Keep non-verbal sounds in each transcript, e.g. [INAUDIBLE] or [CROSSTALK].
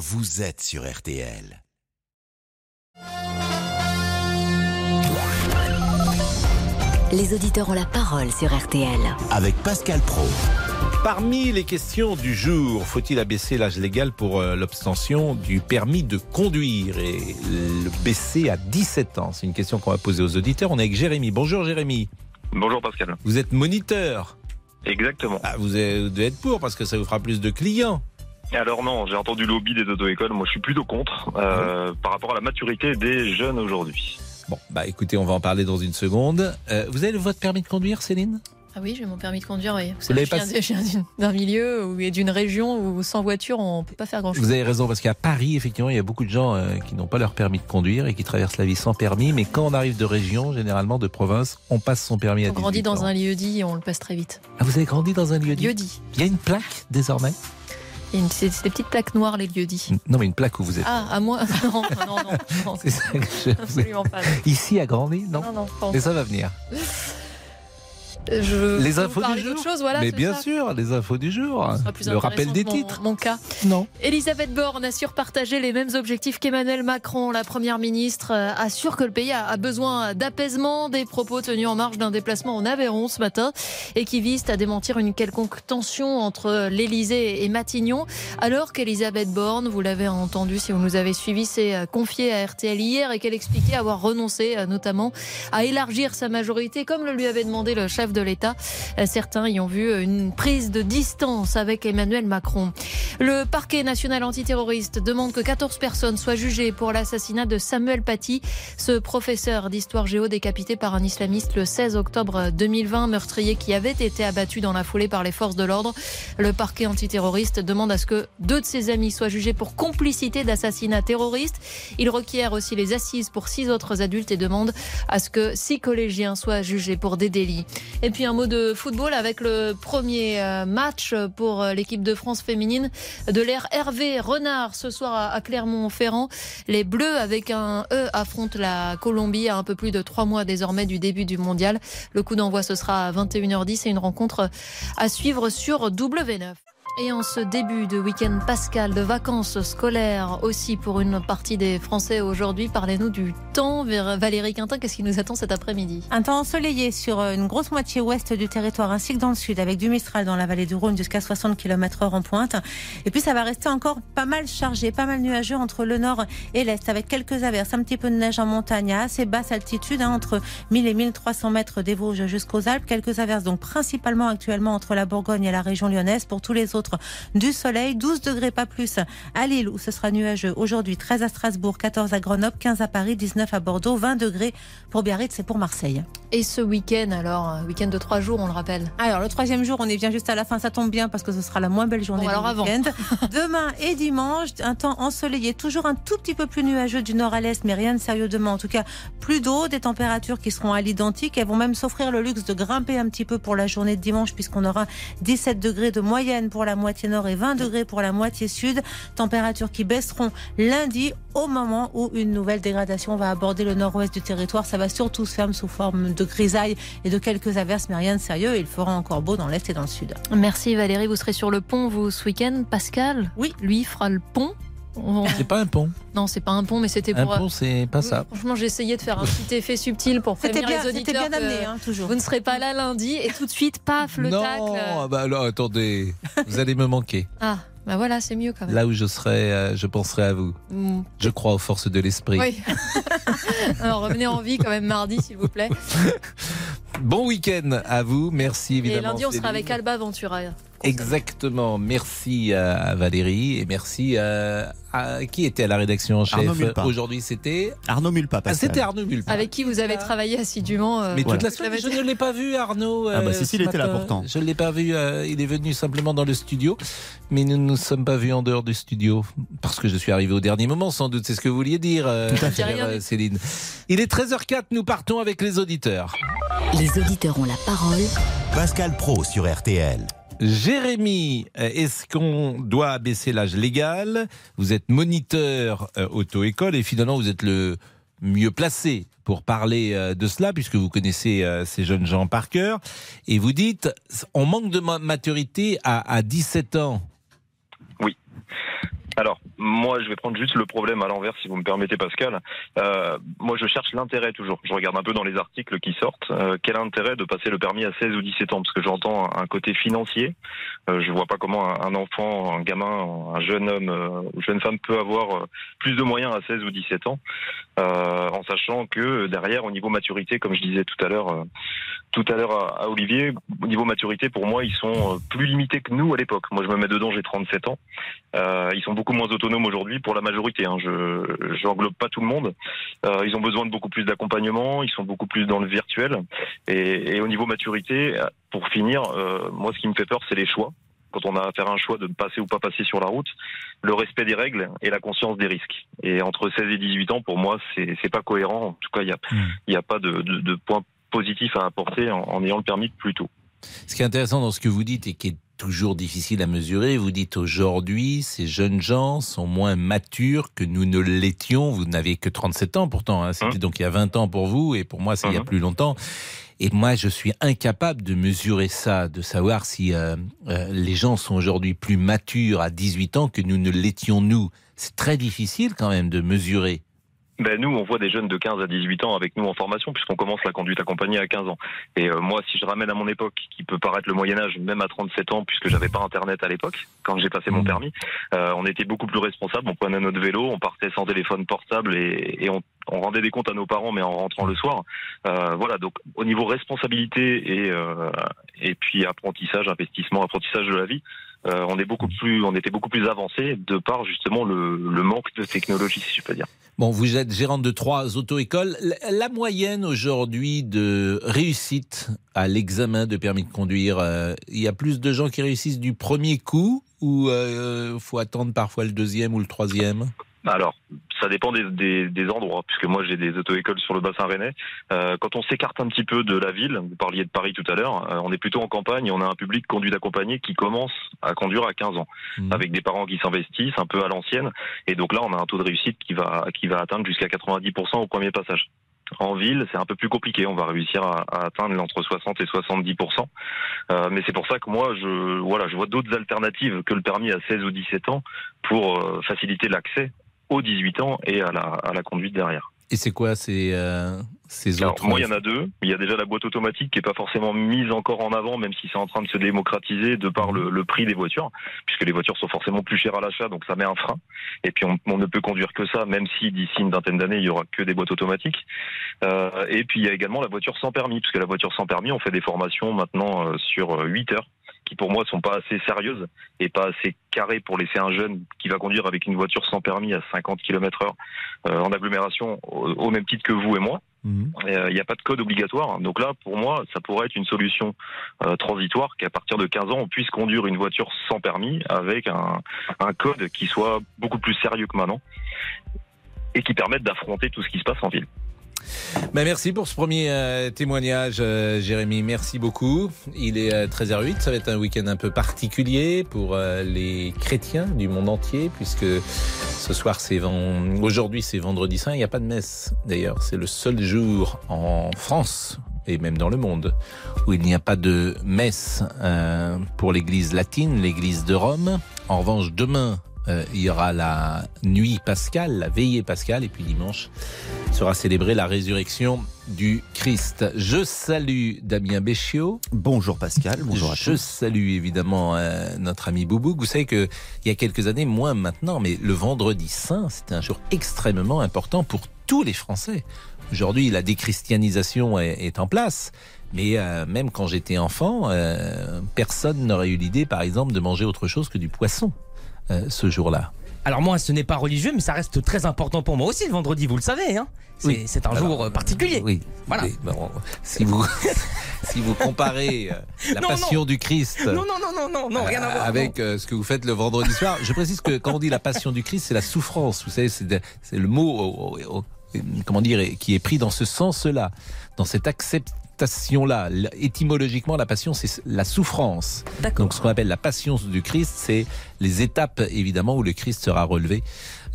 vous êtes sur RTL. Les auditeurs ont la parole sur RTL. Avec Pascal Pro. Parmi les questions du jour, faut-il abaisser l'âge légal pour euh, l'obtention du permis de conduire et le baisser à 17 ans? C'est une question qu'on va poser aux auditeurs. On est avec Jérémy. Bonjour Jérémy. Bonjour Pascal. Vous êtes moniteur. Exactement. Ah, vous devez être pour parce que ça vous fera plus de clients. Alors non, j'ai entendu le lobby des auto-écoles. Moi, je suis plutôt contre euh, par rapport à la maturité des jeunes aujourd'hui. Bon, bah écoutez, on va en parler dans une seconde. Euh, vous avez votre permis de conduire, Céline? Ah oui, j'ai mon permis de conduire, oui. Vous l'avez savez, je viens, je viens d'un milieu où- et d'une région où sans voiture, on peut pas faire grand-chose. Vous avez raison, parce qu'à Paris, effectivement, il y a beaucoup de gens euh, qui n'ont pas leur permis de conduire et qui traversent la vie sans permis. Mais quand on arrive de région, généralement de province, on passe son permis à On 18 grandit dans ans. un lieu dit et on le passe très vite. Ah, vous avez grandi dans un lieu dit? Lieu dit. Il y a une plaque désormais? C'est des petites plaques noires, les lieux dits. Non, mais une plaque où vous êtes. Ah, à moi [LAUGHS] Non, non, non. non, [LAUGHS] C'est ça que je- absolument pas. Ici à Grandi, non Non, non, pas Mais ça va venir. Je Les infos du jour. chose, voilà. mais bien ça. sûr, les infos du jour. Le rappel des mon- titres. Mon cas. Non. Elisabeth Borne assure partager les mêmes objectifs qu'Emmanuel Macron. La première ministre euh, assure que le pays a besoin d'apaisement. Des propos tenus en marge d'un déplacement en Aveyron ce matin et qui visent à démentir une quelconque tension entre l'Élysée et Matignon. Alors qu'Elisabeth Borne, vous l'avez entendu si vous nous avez suivis, s'est euh, confiée à RTL hier et qu'elle expliquait avoir renoncé euh, notamment à élargir sa majorité comme le lui avait demandé le chef de l'État. Euh, Certains y ont vu une prise de distance avec Emmanuel Macron. Le parquet national antiterroriste demande que 14 personnes soient jugées pour l'assassinat de Samuel Paty, ce professeur d'histoire géo décapité par un islamiste le 16 octobre 2020, meurtrier qui avait été abattu dans la foulée par les forces de l'ordre. Le parquet antiterroriste demande à ce que deux de ses amis soient jugés pour complicité d'assassinat terroriste. Il requiert aussi les assises pour six autres adultes et demande à ce que six collégiens soient jugés pour des délits. Et puis un mot de football avec le premier euh, match pour euh, l'équipe de France féminine de l'ère Hervé Renard ce soir à- à Clermont-Ferrand. Les Bleus avec un E affrontent la Colombie à un peu plus de trois mois désormais du début du mondial. Le coup d'envoi ce sera à 21h10 et une rencontre à suivre sur W9. Et en ce début de week-end pascal, de vacances scolaires aussi pour une partie des Français aujourd'hui, parlez-nous du temps. Vers Valérie Quintin, qu'est-ce qui nous attend cet après-midi? Un temps ensoleillé sur euh, une grosse moitié ouest du territoire ainsi que dans le sud, avec du Mistral dans la vallée du Rhône jusqu'à 60 km heure en pointe. Et puis ça va rester encore pas mal chargé, pas mal nuageux entre le nord et l'est, avec quelques averses, un petit peu de neige en montagne à assez basse altitude, hein, entre 1000 et 1300 mètres des Vosges jusqu'aux Alpes. Quelques averses donc principalement actuellement entre la Bourgogne et la région lyonnaise. Pour tous les autres, du soleil, 12 degrés pas plus à Lille où ce sera nuageux. Aujourd'hui 13 à Strasbourg, 14 à Grenoble, 15 à Paris, 19 à Bordeaux, 20 degrés pour Biarritz et pour Marseille. Et ce week-end alors, week-end de trois jours, on le rappelle. Alors, le troisième jour, on est bien juste à la fin. Ça tombe bien parce que ce sera la moins belle journée Bon, du alors avant. week-end. [LAUGHS] Demain et dimanche, un temps ensoleillé, toujours un tout petit peu plus nuageux du nord à l'est, mais rien de sérieux demain. En tout cas, plus d'eau, des températures qui seront à l'identique. Elles vont même s'offrir le luxe de grimper un petit peu pour la journée de dimanche, puisqu'on aura 17 degrés de moyenne pour la moitié nord et 20 degrés pour la moitié sud. Températures qui baisseront lundi au moment où une nouvelle dégradation va aborder le nord-ouest du territoire. Ça va surtout se faire sous forme de grisaille et de quelques averses, mais rien de sérieux. Il fera encore beau dans l'est et dans le sud. Merci Valérie, vous serez sur le pont vous ce week-end. Pascal, Oui. lui fera le pont? On- C'est pas un pont. Non, c'est pas un pont, mais c'était Un pour. pont, c'est pas ça. Franchement, j'ai essayé de faire un petit effet subtil pour prévenir bien, les c'était auditeurs bien amené, hein, toujours. vous ne serez pas là lundi et tout de suite, paf, le non, tacle. ah bah alors attendez, vous allez me manquer. [LAUGHS] Ah, bah voilà, c'est mieux quand même. Là où je serai, euh, je penserai à vous. Mm. Je crois aux forces de l'esprit. Oui. [LAUGHS] Alors revenez en vie quand même mardi, s'il vous plaît. Bon week-end à vous. Merci Et évidemment. lundi, on sera avec Alba Ventura. Exactement. Merci à Valérie et merci à, à- qui était à la rédaction en chef? Arnaud Mulpa. aujourd'hui. C'était Arnaud Mulpa, ah, c'était Arnaud Mulpa. Avec qui vous avez travaillé assidûment. euh, Mais Voilà. toute la semaine, je ne l'ai pas vu, Arnaud. Ah bah euh, si, si, ce il était là pourtant. Je ne l'ai pas vu. euh, il est venu simplement dans le studio, mais nous ne nous sommes pas vus en dehors du studio parce que je suis arrivé au dernier moment, sans doute. C'est ce que vous vouliez dire, euh, euh, dit. Céline. Il est 13h04. Nous partons avec les auditeurs. Les auditeurs ont la parole Pascal Pro sur RTL. Jérémy, euh, est-ce qu'on doit abaisser l'âge légal? Vous êtes moniteur euh, auto-école et finalement vous êtes le mieux placé pour parler euh, de cela puisque vous connaissez ces jeunes gens par cœur. Et vous dites, on manque de ma- maturité à, à 17 ans. Alors, moi, je vais prendre juste le problème à l'envers, si vous me permettez, Pascal. Euh, moi, je cherche l'intérêt toujours. Je regarde un peu dans les articles qui sortent. Euh, quel intérêt de passer le permis à 16 ou 17 ans? Parce que j'entends un, côté financier. Euh, je vois pas comment un, enfant, un gamin, un jeune homme euh, ou jeune femme peut avoir euh, plus de moyens à 16 ou 17 ans, en sachant que derrière, au niveau maturité, comme je disais tout à l'heure, tout à l'heure à, Olivier, au niveau maturité, pour moi, ils sont plus limités que nous à l'époque. Moi, je me mets dedans, j'ai 37 ans. ils sont beaucoup moins autonomes aujourd'hui pour la majorité. Hein. Je n'englobe pas tout le monde. Euh, ils ont besoin de beaucoup plus d'accompagnement. Ils sont beaucoup plus dans le virtuel. Et, et au niveau maturité, pour finir, euh, moi, ce qui me fait peur, c'est les choix. Quand on a à faire un choix de passer ou pas passer sur la route, le respect des règles et la conscience des risques. Et entre 16 et 18 ans, pour moi, c'est pas cohérent. En tout cas, il y a, il y a pas de, de, de point positif à apporter en, en ayant le permis plus tôt. Ce qui est intéressant dans ce que vous dites et qui est toujours difficile à mesurer. Vous dites aujourd'hui, ces jeunes gens sont moins matures que nous ne l'étions. Vous n'avez que 37 ans pourtant. Hein. C'était hein donc il y a 20 ans pour vous et pour moi, c'est il y a hein plus longtemps. Et moi, je suis incapable de mesurer ça, de savoir si euh, euh, les gens sont aujourd'hui plus matures à 18 ans que nous ne l'étions nous. C'est très difficile quand même de mesurer ben nous, on voit des jeunes de 15 à 18 ans avec nous en formation, puisqu'on commence la conduite accompagnée à 15 ans. Et euh, moi, si je ramène à mon époque, qui peut paraître le Moyen Âge, même à 37 ans, puisque j'avais pas Internet à l'époque, quand j'ai passé mon mmh. permis, euh, on était beaucoup plus responsable. On prenait notre vélo, on partait sans téléphone portable et, et on, on, rendait des comptes à nos parents, mais en rentrant le soir. Euh, voilà. Donc, au niveau responsabilité et euh, et puis apprentissage, investissement, apprentissage de la vie, euh, on est beaucoup plus, on était beaucoup plus avancé de par justement le, le manque de technologie, si je peux dire. Bon, vous êtes gérante de trois auto-écoles. La moyenne aujourd'hui de réussite à l'examen de permis de conduire, euh, il y a plus de gens qui réussissent du premier coup ou euh, faut attendre parfois le deuxième ou le troisième? Alors, ça dépend des, des, endroits, puisque moi j'ai des auto-écoles sur le bassin rennais. Euh, quand on s'écarte un petit peu de la ville, vous parliez de Paris tout à l'heure, euh, on est plutôt en campagne et on a un public conduit d'accompagné qui commence à conduire à 15 ans, mmh. avec des parents qui s'investissent un peu à l'ancienne. Et donc là, on a un taux de réussite qui va, qui va atteindre jusqu'à 90% au premier passage. En ville, c'est un peu plus compliqué. On va réussir à, atteindre entre 60 et 70% euh, Mais c'est pour ça que moi, je voilà, je vois d'autres alternatives que le permis à 16 ou 17 ans pour euh, faciliter l'accès aux 18 ans et à la, à la conduite derrière. Et c'est quoi ces, euh, ces autres Moi, il y en a deux. Il y a déjà la boîte automatique qui est pas forcément mise encore en avant, même si c'est en train de se démocratiser de par le, le, prix des voitures, puisque les voitures sont forcément plus chères à l'achat, donc ça met un frein. Et puis on, on, ne peut conduire que ça, même si d'ici une vingtaine d'années, il y aura que des boîtes automatiques. Euh, et puis il y a également la voiture sans permis, puisque la voiture sans permis, on fait des formations maintenant euh, sur 8 heures qui pour moi sont pas assez sérieuses et pas assez carrées pour laisser un jeune qui va conduire avec une voiture sans permis à 50 km heure euh, en agglomération au, même titre que vous et moi. Mhm. Euh, il n'y a pas de code obligatoire. Donc là, pour moi, ça pourrait être une solution euh, transitoire qu'à partir de 15 ans, on puisse conduire une voiture sans permis avec un, un code qui soit beaucoup plus sérieux que maintenant et qui permette d'affronter tout ce qui se passe en ville. Ben merci pour ce premier euh, témoignage, euh, Jérémy. Merci beaucoup. Il est 13h08. Euh, Ça va être un week-end un peu particulier pour les chrétiens du monde entier, puisque ce soir, c'est aujourd'hui, c'est vendredi saint. Il n'y a pas de messe, d'ailleurs. C'est le seul jour en France et même dans le monde où il n'y a pas de messe pour l'église latine, l'église de Rome. En revanche, demain, euh, il y aura la nuit pascale, la veillée pascale, et puis dimanche sera célébrée la résurrection du Christ. Je salue Damien Béchiot. Bonjour Pascal, bonjour à Je salue évidemment euh, notre ami Boubou. Vous savez qu'il y a quelques années, moins maintenant, mais le vendredi saint, c'était un jour extrêmement important pour tous les Français. Aujourd'hui, la déchristianisation est, en place. Mais euh, même quand j'étais enfant, personne n'aurait eu l'idée, par exemple, de manger autre chose que du poisson. Euh, ce jour-là alors moi, ce n'est pas religieux, mais ça reste très important pour moi aussi le vendredi, vous le savez. Hein c'est un jour euh, particulier. Oui. Voilà. si vous [LAUGHS] si vous comparez euh, [LAUGHS] la passion du Christ. Non non non non non non rien à voir. Avec ce que vous faites le vendredi soir, je précise que quand on dit la passion du Christ, c'est la souffrance. Vous savez, c'est le mot comment dire qui est pris dans ce sens-là, dans cette acceptation là Étymologiquement, la passion, c'est la souffrance. Donc, ce qu'on appelle la passion du Christ, c'est les étapes évidemment où le Christ sera relevé.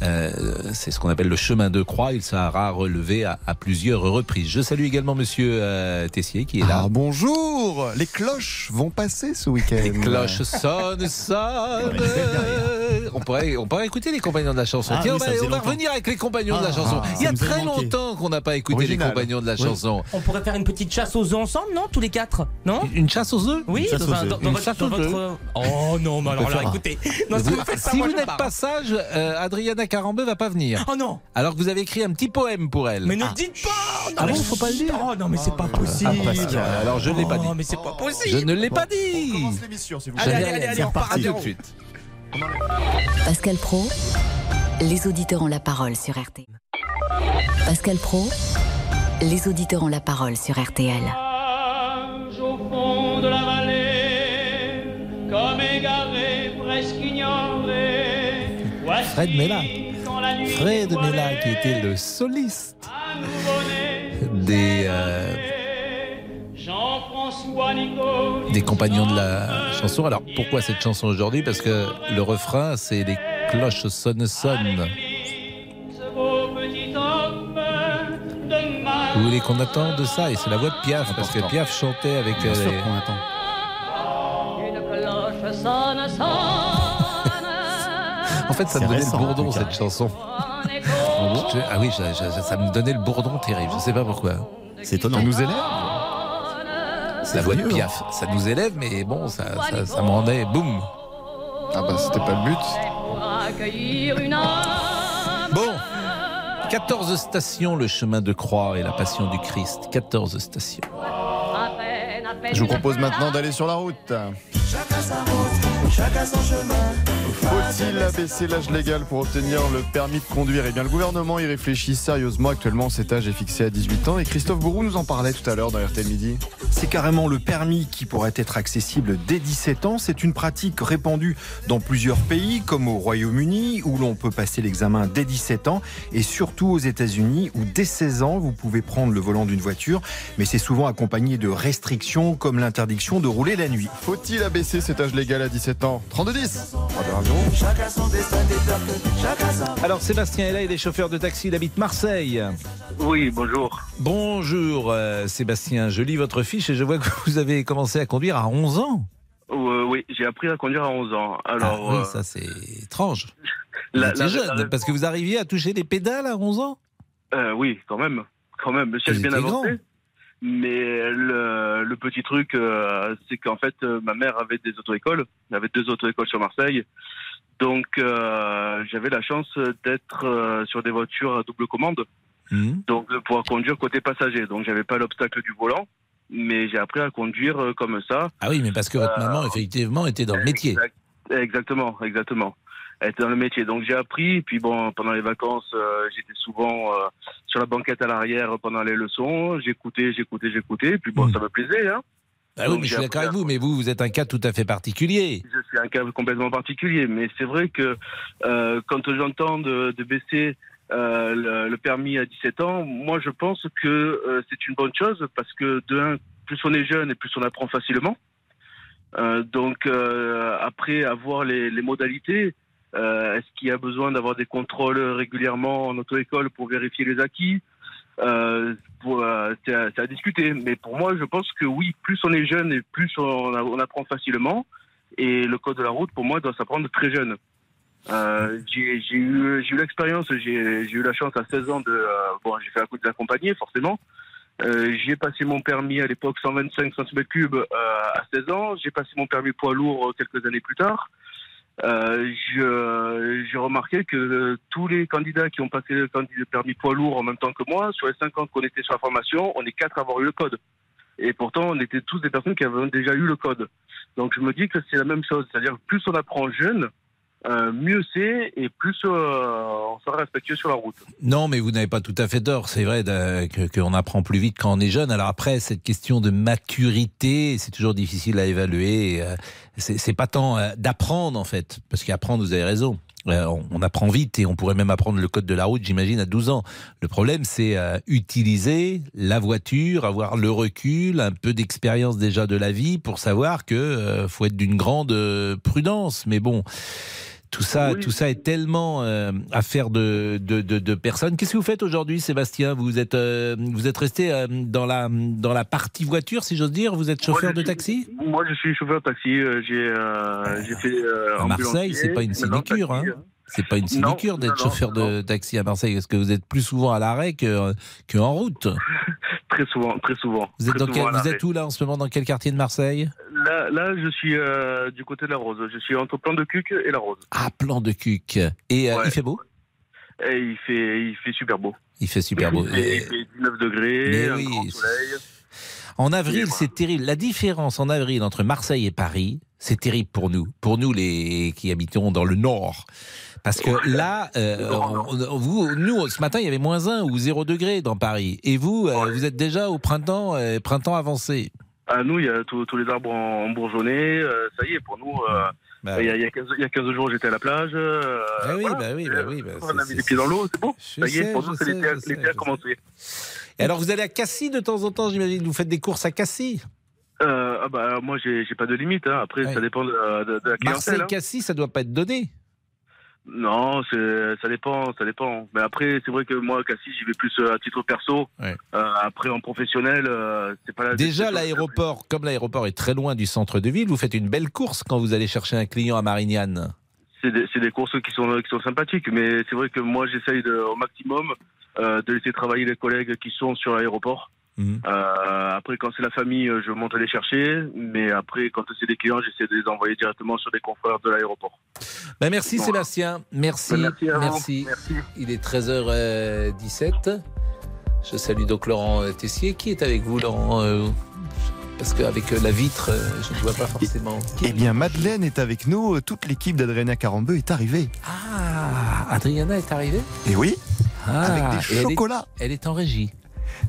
Euh, c'est ce qu'on appelle le chemin de croix. Il sera relevé à, à plusieurs reprises. Je salue également Monsieur euh, Tessier qui est là. Ah, bonjour Les cloches vont passer ce week-end. Les cloches sonnent, sonnent. On pourrait, on pourrait écouter les compagnons de la chanson. Ah Tiens, oui, on va, on va revenir avec les compagnons de la Ah, chanson. ah, Il y a très longtemps qu'on n'a pas écouté Original. les compagnons de la Oui. chanson. On pourrait faire une petite chasse aux œufs ensemble, non Tous les quatre Non? Une chasse aux œufs Oui, dans, un- dans- dans Une votre- chasse dans aux œufs. votre- Oh non, mais alors là, écoutez. Non, si Vous- si vous n'êtes pas sage, euh, Adriana Carambeu va pas venir. Oh non Alors que vous avez écrit un petit poème pour elle. Mais ne dites pas non, Ah mais bon, faut pas le dire Oh non, mais c'est pas Ah, possible Pascal, alors je ne l'ai pas dit. Oh, mais c'est pas Je possible ne l'ai pas On dit. commence l'émission, s'il vous Je Allez, allez, allez, dit. on part tout de suite. Pascal Pro, les auditeurs ont la parole sur RTL. Pascal Pro, les auditeurs ont la parole sur RTL. au fond de la vallée, comme Fred Mella. Fred Mella qui était le soliste des, euh, des compagnons de la chanson. Alors pourquoi cette chanson aujourd'hui? Parce que le refrain c'est les cloches sonnent sonnent. Vous voulez qu'on attende ça? Et c'est la voix de Piaf parce que. Piaf chantait avec Bien euh, sûr les- qu'on attend. une cloche sonne, sonne. En fait, ça me donnait récent, le bourdon cette chanson. Je- ah oui, je- je- ça me donnait le bourdon terrible. Je sais pas pourquoi. C'est étonnant. On nous élève C'est la voix de Piaf. Ça nous élève, mais bon, ça, ça, ça me rendait boum. Ah bah c'était pas le but. Bon, 14 stations, le chemin de croix et la passion du Christ. 14 stations. Je vous propose maintenant d'aller sur la route. Faut-il abaisser l'âge légal pour obtenir le permis de conduire? Eh bien, le gouvernement y réfléchit sérieusement. Actuellement, cet âge est fixé à 18 ans. Et Christophe Bourou nous en parlait tout à l'heure dans RTL Midi. C'est carrément le permis qui pourrait être accessible dès 17 ans. C'est une pratique répandue dans plusieurs pays, comme au Royaume-Uni, où l'on peut passer l'examen dès 17 ans, et surtout aux États-Unis, où dès 16 ans, vous pouvez prendre le volant d'une voiture, mais c'est souvent accompagné de restrictions, comme l'interdiction de rouler la nuit. Faut-il abaisser cet âge légal à 17 ans? 32-10 Alors, Sébastien est là, il est chauffeur de taxi, il habite Marseille. Oui, bonjour. Bonjour, euh, Sébastien. Je lis votre fiche et je vois que [LAUGHS] vous avez commencé à conduire à 11 ans. Euh, oui, j'ai appris à conduire à 11 ans. Alors, ah, oui, euh, ça c'est étrange. La- jeune, la- parce que vous arriviez à toucher les pédales à 11 ans oui, quand même. Quand même. Je Vous suis bien avancé. grand. Mais le, le petit truc, euh, c'est qu'en fait, euh, ma mère avait des auto-écoles. Elle avait deux auto-écoles sur Marseille. Donc, euh, j'avais la chance d'être euh, sur des voitures à double commande. Hmm. Donc, de pouvoir conduire côté passager. Donc, j'avais pas l'obstacle du volant. Mais j'ai appris à conduire euh, comme ça. Ah oui, mais parce que votre maman, effectivement, était dans le métier. Exact- exactement, exactement. Elle était dans le métier. Donc j'ai appris. Puis bon, pendant les vacances, euh, j'étais souvent euh, sur la banquette à l'arrière pendant les leçons. J'écoutais, j'écoutais, j'écoutais. Puis bon, Mm. ça me plaisait. Hein. Ah oui, mais je suis d'accord avec vous, mais vous, vous êtes un cas tout à fait particulier. Je suis un cas complètement particulier. Mais c'est vrai que euh, quand j'entends de, de baisser euh, le, le permis à 17 ans, moi je pense que euh, c'est une bonne chose parce que de un, plus on est jeune et plus on apprend facilement. Donc après avoir les, les modalités, est-ce qu'il y a besoin d'avoir des contrôles régulièrement en auto-école pour vérifier les acquis euh, euh, c'est à, à discuter. Mais pour moi, je pense que oui, plus on est jeune et plus on, on apprend facilement. Et le code de la route, pour moi, doit s'apprendre très jeune. Euh, j'ai eu, eu l'expérience, j'ai eu la chance à 16 ans de... euh, bon, j'ai fait un coup de l'accompagner, forcément. Euh, j'ai passé mon permis à l'époque 125 cm3 euh, à 16 ans. J'ai passé mon permis poids lourd quelques années plus tard. Euh, je- j'ai remarqué que euh, tous les candidats qui ont passé le permis poids lourd en même temps que moi, sur les 5 ans qu'on était sur la formation, on est quatre à avoir eu le code. Et pourtant, on était tous des personnes qui avaient déjà eu le code. Donc je me dis que c'est la même chose. C'est-à-dire plus on apprend jeune, euh, mieux c'est et plus euh, on sera respectueux sur la route. Non, mais vous n'avez pas tout à fait tort. C'est vrai que- qu'on apprend plus vite quand on est jeune. Alors après, cette question de maturité, c'est toujours difficile à évaluer. Euh, C'est pas tant euh, d'apprendre en fait, parce qu'apprendre, vous avez raison. euh, on, apprend vite et on pourrait même apprendre le code de la route, j'imagine, à 12 ans. Le problème, c'est euh, utiliser la voiture, avoir le recul, un peu d'expérience déjà de la vie pour savoir que euh, faut être d'une grande euh, prudence. Mais bon. Tout ça, Oui. tout ça est tellement euh, affaire de, de, de, de personnes. Qu'est-ce que vous faites aujourd'hui, Sébastien? Vous êtes, euh, vous êtes resté euh, dans la dans la partie voiture, si j'ose dire? Vous êtes chauffeur Moi, de suis- taxi? Moi, je suis chauffeur de taxi. euh, J'ai euh, j'ai fait. À Marseille, c'est pas une sinécure, hein. taxi, C'est pas une Non, sinécure d'être non, chauffeur de taxi à Marseille, parce que vous êtes plus souvent à l'arrêt que, que en route? [LAUGHS] Très souvent, très souvent. Vous êtes, dans quel- vous où là en ce moment Dans quel quartier de Marseille Là, là, je suis euh, du côté de la Rose. Je suis entre Plan de Cuc et la Rose. Ah, plan de cuc. Et euh, Ouais. il fait beau Et il fait, il fait super beau. Il fait super beau. Il fait, il fait 19 degrés, un oui, grand soleil. En avril, c'est terrible. La différence en avril entre Marseille et Paris, c'est terrible pour nous, pour nous les qui habitons dans le nord. Parce que là, euh, on- on- vous, nous, ce matin, il y avait moins 1 ou 0 degré dans Paris. Et vous, euh, vous êtes déjà au printemps, euh, printemps avancé. À nous, il y a tous les arbres en, en bourgeonné. ça y est, pour nous, Bah il, y a, il y a 15, il y a 15 jours, j'étais à la plage. Ah oui, voilà. bah oui, bah oui. bah On a mis les pieds dans l'eau, c'est bon. Je Ça y est, pour nous, c'est l'été a- commencé. Et alors, vous allez à Cassis de temps en temps, j'imagine. Vous faites des courses à Cassis? Euh, ah bah, moi, j'ai pas de limite. Hein. Après, Ouais. ça dépend de, de- de la clientèle. hein. Marseille-Cassis, ça doit pas être donné. Non, ça dépend, ça dépend. Mais après, c'est vrai que moi, Cassis, j'y vais plus euh, à titre perso. Ouais. Euh, après, en professionnel, euh, c'est pas la Déjà, l'aéroport, comme l'aéroport est très loin du centre de ville, vous faites une belle course quand vous allez chercher un client à Marignane. C'est des, courses qui sont, qui sont sympathiques, mais c'est vrai que moi, j'essaye au maximum euh, de laisser travailler les collègues qui sont sur l'aéroport. Mhm. Euh, après, quand c'est la famille, euh, je monte les chercher, mais après, quand c'est des clients, j'essaie de les envoyer directement sur des confrères de l'aéroport. Ben, merci Voilà. Sébastien, merci. Ben, merci à merci. Merci. Il est 13h17. Je salue donc Laurent euh, Tessier. Qui est avec vous, Laurent Parce qu'avec la vitre, je ne vois pas forcément. Eh bien, Madeleine est avec nous. Toute l'équipe d'Adrena Carambeu est arrivée. Ah, Adriana est arrivée? Et oui, Ah, avec des elle est- chocolats. Elle est en régie.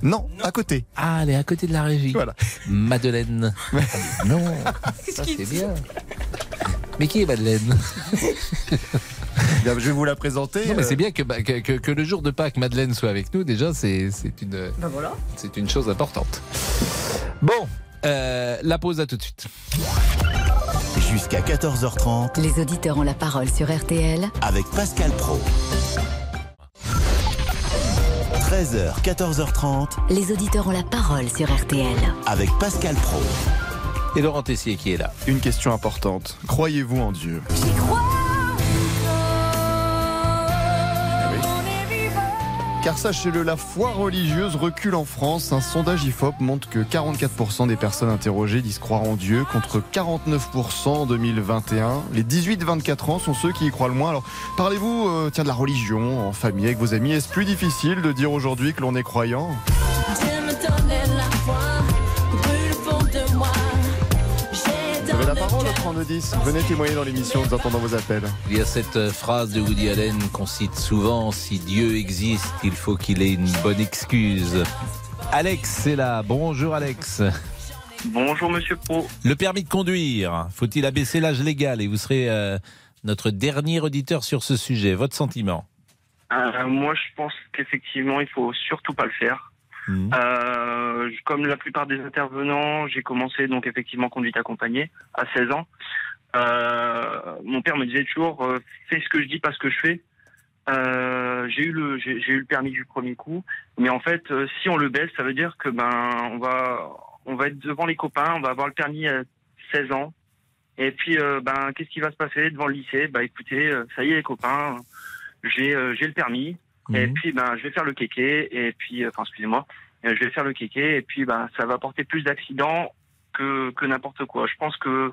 Non, à côté. Ah, elle est à côté de la régie. Voilà. Madeleine. [LAUGHS] non, ça c'est bien. Mais qui est Madeleine Bien, je vais vous la présenter. Non, mais Euh, c'est bien que, bah, que, que- que le jour de Pâques, Madeleine soit avec nous. Déjà, c'est c'est une, Ben voilà. c'est une chose importante. Bon, euh, la pause à tout de suite. Jusqu'à 14h30 Les auditeurs ont la parole sur RTL avec Pascal Pro. 13h, 14h30 Les auditeurs ont la parole sur RTL. avec Pascal Pro. Et Laurent Tessier qui est là. Une question importante. Croyez-vous en Dieu? Car sachez-le, la foi religieuse recule en France. Un sondage IFOP montre que 44% des personnes interrogées disent croire en Dieu contre 49% en 2021. Les 18-24 ans sont ceux qui y croient le moins. Alors, parlez-vous euh, tiens, de la religion en famille avec vos amis Est-ce plus difficile de dire aujourd'hui que l'on est croyant? 3210. Venez témoigner dans l'émission, nous attendons vos appels. Il y a cette euh, phrase de Woody Allen qu'on cite souvent si Dieu existe, il faut qu'il ait une bonne excuse. Alex est là. Bonjour Alex. Bonjour, monsieur Pro. Le permis de conduire, faut-il abaisser l'âge légal Et vous serez euh, notre dernier auditeur sur ce sujet? Votre sentiment? Euh, moi, je pense qu'effectivement, il faut surtout pas le faire. Mhm. Euh, comme la plupart des intervenants, j'ai commencé donc effectivement conduite accompagnée à 16 ans. Euh, mon père me disait toujours euh, fais ce que je dis, pas ce que je fais. Euh, j'ai eu le j'ai eu le permis du premier coup, mais en fait, euh, si on le baisse, ça veut dire que ben on va on va être devant les copains, on va avoir le permis à 16 ans. Et puis euh, ben qu'est-ce qui va se passer devant le lycée? Bah écoutez, euh, ça y est les copains, j'ai j'ai le permis. Et Mhm. puis, ben, je vais faire le kéké. Et puis, euh, enfin, excusez-moi, euh, je vais faire le kéké. Et puis, ben, ça va apporter plus d'accidents que, que n'importe quoi. Je pense que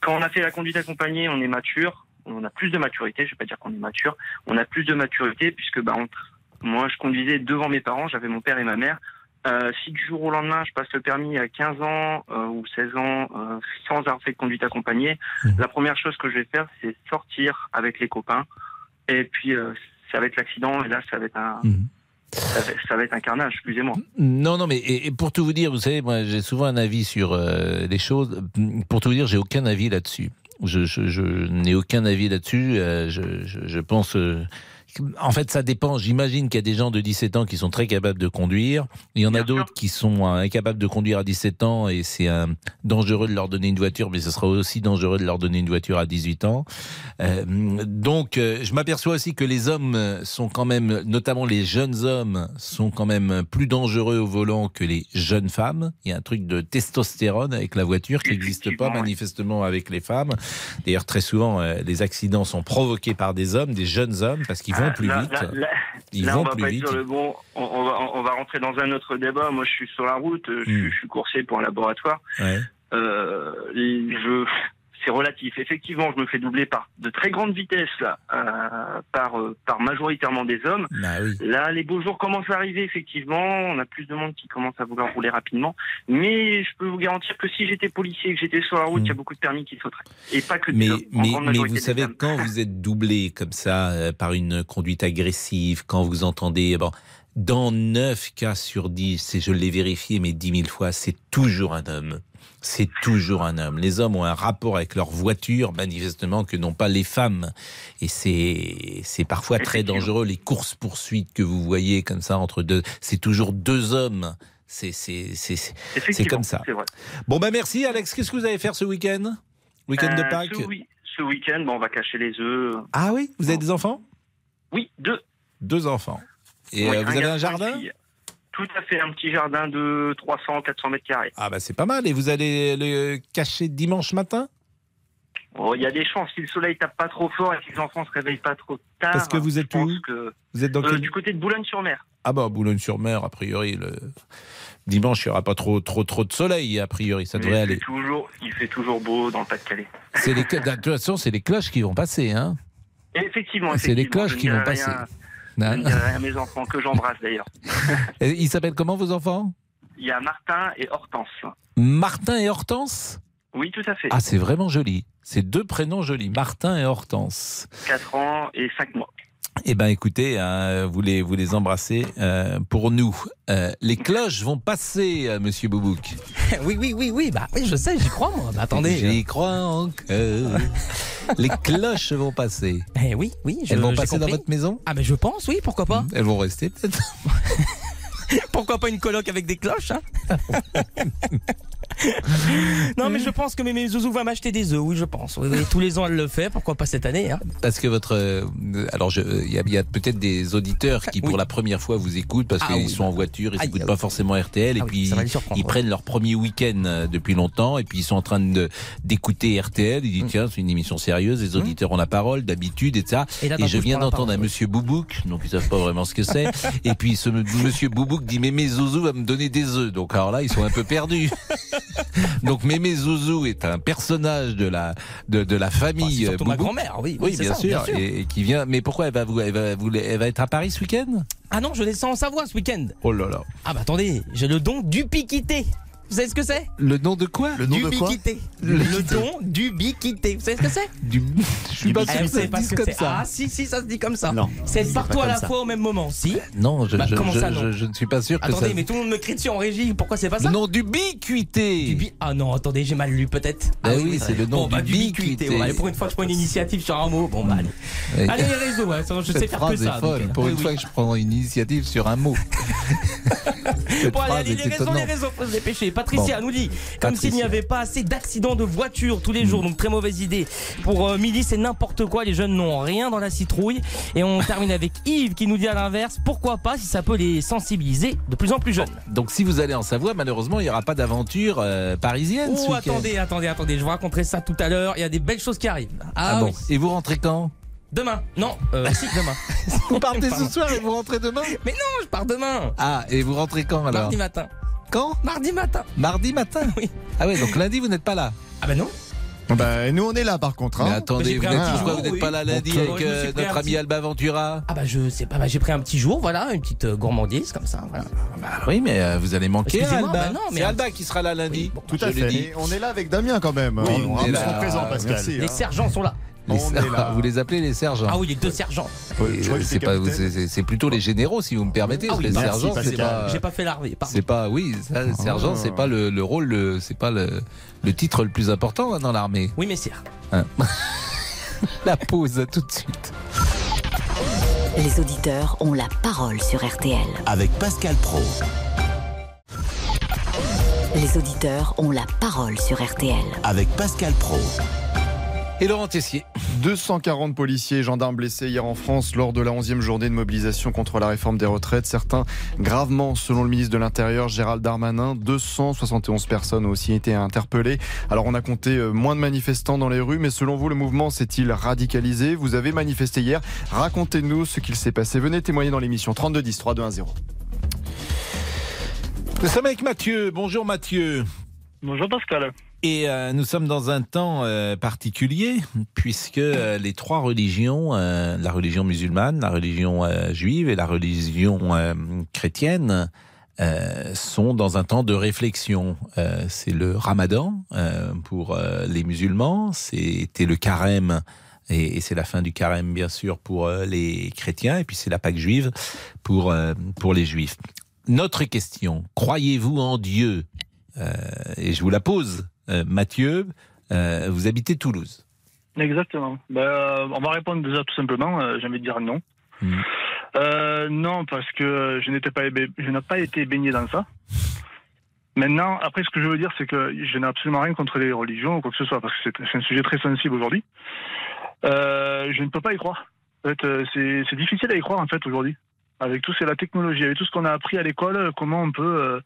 quand on a fait la conduite accompagnée, on est mature. On a plus de maturité. Je vais pas dire qu'on est mature. On a plus de maturité puisque, ben, on- moi, je conduisais devant mes parents. J'avais mon père et ma mère. Euh, si du jour au lendemain, je passe le permis à 15 ans euh, ou 16 ans euh, sans avoir fait de conduite accompagnée, Mhm. la première chose que je vais faire, c'est sortir avec les copains. Et puis, euh, ça va être l'accident. Et là, ça va être un, Mhm. ça va, ça va être un carnage, excusez-moi. Non, non, mais et, et pour tout vous dire, vous savez, moi j'ai souvent un avis sur euh, les choses. Pour tout vous dire, j'ai aucun avis là-dessus. Je, je- je n'ai aucun avis là-dessus. Euh, je pense. euh, en fait, ça dépend. J'imagine qu'il y a des gens de 17 ans qui sont très capables de conduire. Il y en a d'autres qui sont euh, incapables de conduire à 17 ans et c'est euh, dangereux de leur donner une voiture, mais ce sera aussi dangereux de leur donner une voiture à 18 ans. Euh, donc, euh, je m'aperçois aussi que les hommes sont quand même, notamment les jeunes hommes, sont quand même plus dangereux au volant que les jeunes femmes. Il y a un truc de testostérone avec la voiture qui n'existe pas manifestement avec les femmes. D'ailleurs, très souvent, les accidents sont provoqués par des hommes, des jeunes hommes, parce qu'ils vont plus Là- vite. là- là- Ils là, vont on va plus pas vite. être sur le bon. On, on va, on va rentrer dans un autre débat. Moi, je suis sur la route. Je, Hmm. je suis coursé pour un laboratoire. Ouais. Euh, je, c'est relatif. Effectivement, je me fais doubler par de très grandes vitesses, là, euh, par, euh, par majoritairement des hommes. Bah oui. Là, les beaux jours commencent à arriver, effectivement. On a plus de monde qui commence à vouloir rouler rapidement. Mais je peux vous garantir que si j'étais policier et que j'étais sur la route, il y a beaucoup de permis qui sauteraient. Et pas que des Hmm. Mais, hommes, mais, mais vous savez, femmes. quand vous êtes doublé comme ça euh, par une conduite agressive, quand vous entendez, bon, dans 9 cas sur 10, et je l'ai vérifié mais 10 000 fois, c'est toujours un homme. C'est toujours un homme. Les hommes ont un rapport avec leur voiture, manifestement, que n'ont pas les femmes. Et c'est, c'est parfois très dangereux. Les courses-poursuites que vous voyez comme ça entre deux, c'est toujours deux hommes. C'est, c'est, c'est, c'est c'est Effectivement, comme ça. Bon, bah merci Alex. Qu'est-ce que vous allez faire ce week-end? Week-end de Euh, Pâques? Ce, oui- ce week-end, bon, on va cacher les œufs. Ah oui? Vous avez des enfants? Oui, deux. Deux enfants. Et Oui, euh, vous avez un jardin? Tout à fait, un petit jardin de 300-400 mètres carrés. Ah bah c'est pas mal. Et vous allez le cacher dimanche matin? Bon, Il y a des chances si le soleil tape pas trop fort et que les enfants se réveillent pas trop tard. Parce que vous êtes où? que- Vous êtes dans Euh, quel... Du côté de Boulogne-sur-Mer. Ah bah Boulogne-sur-Mer, a priori, le... dimanche, il n'y aura pas trop, trop, trop de soleil, a priori, ça Mais devrait aller. Toujours, il fait toujours beau dans le Pas-de-Calais. Les... [LAUGHS] De toute façon, c'est les cloches qui vont passer. Hein effectivement, c'est les cloches qui vont passer. Je ne dirai rien à mes enfants, que j'embrasse d'ailleurs. [LAUGHS] Et Ils s'appellent comment vos enfants? Il y a Martin et Hortense. Martin et Hortense? Oui, tout à fait. Ah, c'est vraiment joli. C'est deux prénoms jolis, Martin et Hortense. 4 ans et 5 mois. Eh ben, écoutez, hein, vous les vous les embrassez euh, pour nous. Euh, les cloches vont passer, euh, Monsieur Boubouk. [LAUGHS] oui, oui, oui, oui, bah oui, je sais, j'y crois moi. Bah, attendez. J'y crois encore. [LAUGHS] les cloches vont passer. Eh oui, oui. je- Elles vont passer dans votre maison? Ah ben je pense, oui, pourquoi pas. Elles vont rester peut-être. [LAUGHS] Pourquoi pas une coloc avec des cloches hein? Non mais je pense que mes zouzous va m'acheter des œufs, oui je pense. Oui, oui, tous les ans elle le fait, pourquoi pas cette année hein? Parce que votre, euh, alors je- il y a, peut-être des auditeurs qui pour la première fois vous écoutent parce Ah qu'ils sont en voiture, ils n'écoutent pas forcément RTL et Ah puis ils prennent leur premier week-end euh, depuis longtemps et puis ils sont en train d'écouter RTL. Mm. Ils disent tiens c'est une émission sérieuse, les auditeurs ont la parole d'habitude et ça. Et là, Et d'un je viens d'entendre un. Monsieur Boubouk, donc ils savent pas vraiment ce que c'est. [LAUGHS] et puis ce Monsieur Boubouk dit Mémé Zouzou va me donner des œufs. Donc alors là ils sont un peu perdus. [LAUGHS] [LAUGHS] donc Mémé Zouzou est un personnage de la de, de la famille. c'est surtout ma grand-mère, oui, oui, bien, ça, sûr, bien sûr. Et, et qui vient. Mais pourquoi elle va vous, elle va, vous- elle va être à Paris ce week-end? Ah non, je descends en Savoie ce week-end. Oh là là. Ah bah attendez, j'ai le don d'ubiquité. Vous savez ce que c'est Le nom de quoi Le nom de quoi D'ubiquité. Le, don d'ubiquité. Vous savez ce que c'est Du. Je suis pas sûr Eh, que ça c'est se que comme ça. Ah si, si, ça se dit comme ça. Non. C'est partout à la fois au même moment. Si. Non, je, Bah, je, comment je- ça, non je- je ne suis pas sûr que Attendez, ça. mais tout le monde me crie dessus en régie. Pourquoi c'est pas ça Le nom d'ubiquité. Dubi- Ah non, attendez, j'ai mal lu peut-être. Ah Ah oui, c'est le nom Bon, bah, d'ubiquité. pour une fois, je prends une initiative sur un mot. Bon, bah, allez. Allez, les réseaux, je sais faire que ça. euh, Pour une fois que je prends une initiative sur un mot. Bon, allez, phrase allez, les réseaux, les réseaux, faut se dépêcher. Patricia Bon. nous dit, comme s'il n'y avait pas assez d'accidents de voiture tous les jours, donc très mauvaise idée. Pour euh, Milly, c'est n'importe quoi, les jeunes n'ont rien dans la citrouille. Et on termine avec [LAUGHS] Yves qui nous dit à l'inverse, pourquoi pas si ça peut les sensibiliser de plus en plus jeunes. Donc si vous allez en Savoie, malheureusement, il n'y aura pas d'aventure euh, parisienne. Oh, attendez, attendez, attendez, je vous raconterai ça tout à l'heure. Il y a des belles choses qui arrivent. Ah, Ah, bon. oui. Et vous rentrez quand? Demain. Non, euh, si, demain. [LAUGHS] Vous partez ce soir et vous rentrez demain? Mais non, je pars demain. Ah, et vous rentrez quand alors? Mardi matin. Quand Mardi matin. Mardi matin Oui. Ah ouais, donc lundi vous n'êtes pas là. Ah bah non. Bah, nous, on est là, par contre. Mais hein. attendez, j'ai vous n'êtes oui. pas là lundi Bon, avec euh, notre ami petit- Alba Ventura Ah bah je sais pas, bah, j'ai pris un petit jour, voilà, une petite euh, gourmandise comme ça. Voilà. Bah oui, mais euh, vous allez manquer Excusez-moi, Alba. bah non, mais- C'est Alba qui sera là lundi. Tout à fait. on est là avec Damien quand même. Oui, on on est là. présent, Pascal. Merci, Les sergents sont là. Les On ser- est là. [LAUGHS] Vous les appelez les sergents Ah oui, les deux sergents. C'est pas- c'est- plutôt les généraux, si vous me permettez. Ah oui, les merci, sergents, c'est pas. J'ai pas fait l'armée. pardon. C'est pas, oui, ça, sergent, Ah. c'est pas le, le rôle, le- c'est pas le, le titre le plus important hein, dans l'armée. Oui, messieurs. [LAUGHS] La pause, à tout de suite. Les auditeurs ont la parole sur RTL. Avec Pascal Pro. Les auditeurs ont la parole sur RTL. Avec Pascal Pro. Et Laurent Tessier. 240 policiers et gendarmes blessés hier en France lors de la 11e journée de mobilisation contre la réforme des retraites. Certains gravement, selon le ministre de l'Intérieur Gérald Darmanin. 271 personnes ont aussi été interpellées. Alors on a compté euh, moins de manifestants dans les rues, mais selon vous, le mouvement s'est-il radicalisé? Vous avez manifesté hier. Racontez-nous ce qu'il s'est passé. Venez témoigner dans l'émission 32 10 3210. Nous sommes avec Mathieu. Bonjour Mathieu. Bonjour Pascal. Et euh, nous sommes dans un temps euh, particulier, puisque euh, les trois religions, euh, la religion musulmane, la religion euh, juive et la religion euh, chrétienne, sont dans un temps de réflexion. C'est le ramadan pour les musulmans, c'était le carême, et, c'est la fin du carême bien sûr pour les chrétiens, et puis c'est la Pâque juive pour, pour les juifs. Notre question, croyez-vous en Dieu? Euh, Et je vous la pose. Euh, Mathieu, euh, vous habitez Toulouse. Exactement. Ben, euh, on va répondre déjà tout simplement. J'ai envie de dire non. Mhm. Euh, non, parce que je n'étais pas, ébé- je n'ai pas été baigné dans ça. Maintenant, après, ce que je veux dire, c'est que je n'ai absolument rien contre les religions ou quoi que ce soit, parce que c'est c'est un sujet très sensible aujourd'hui. Euh, je ne peux pas y croire. En fait, c'est c'est difficile à y croire en fait aujourd'hui, avec tout ce la technologie, avec tout ce qu'on a appris à l'école, comment on peut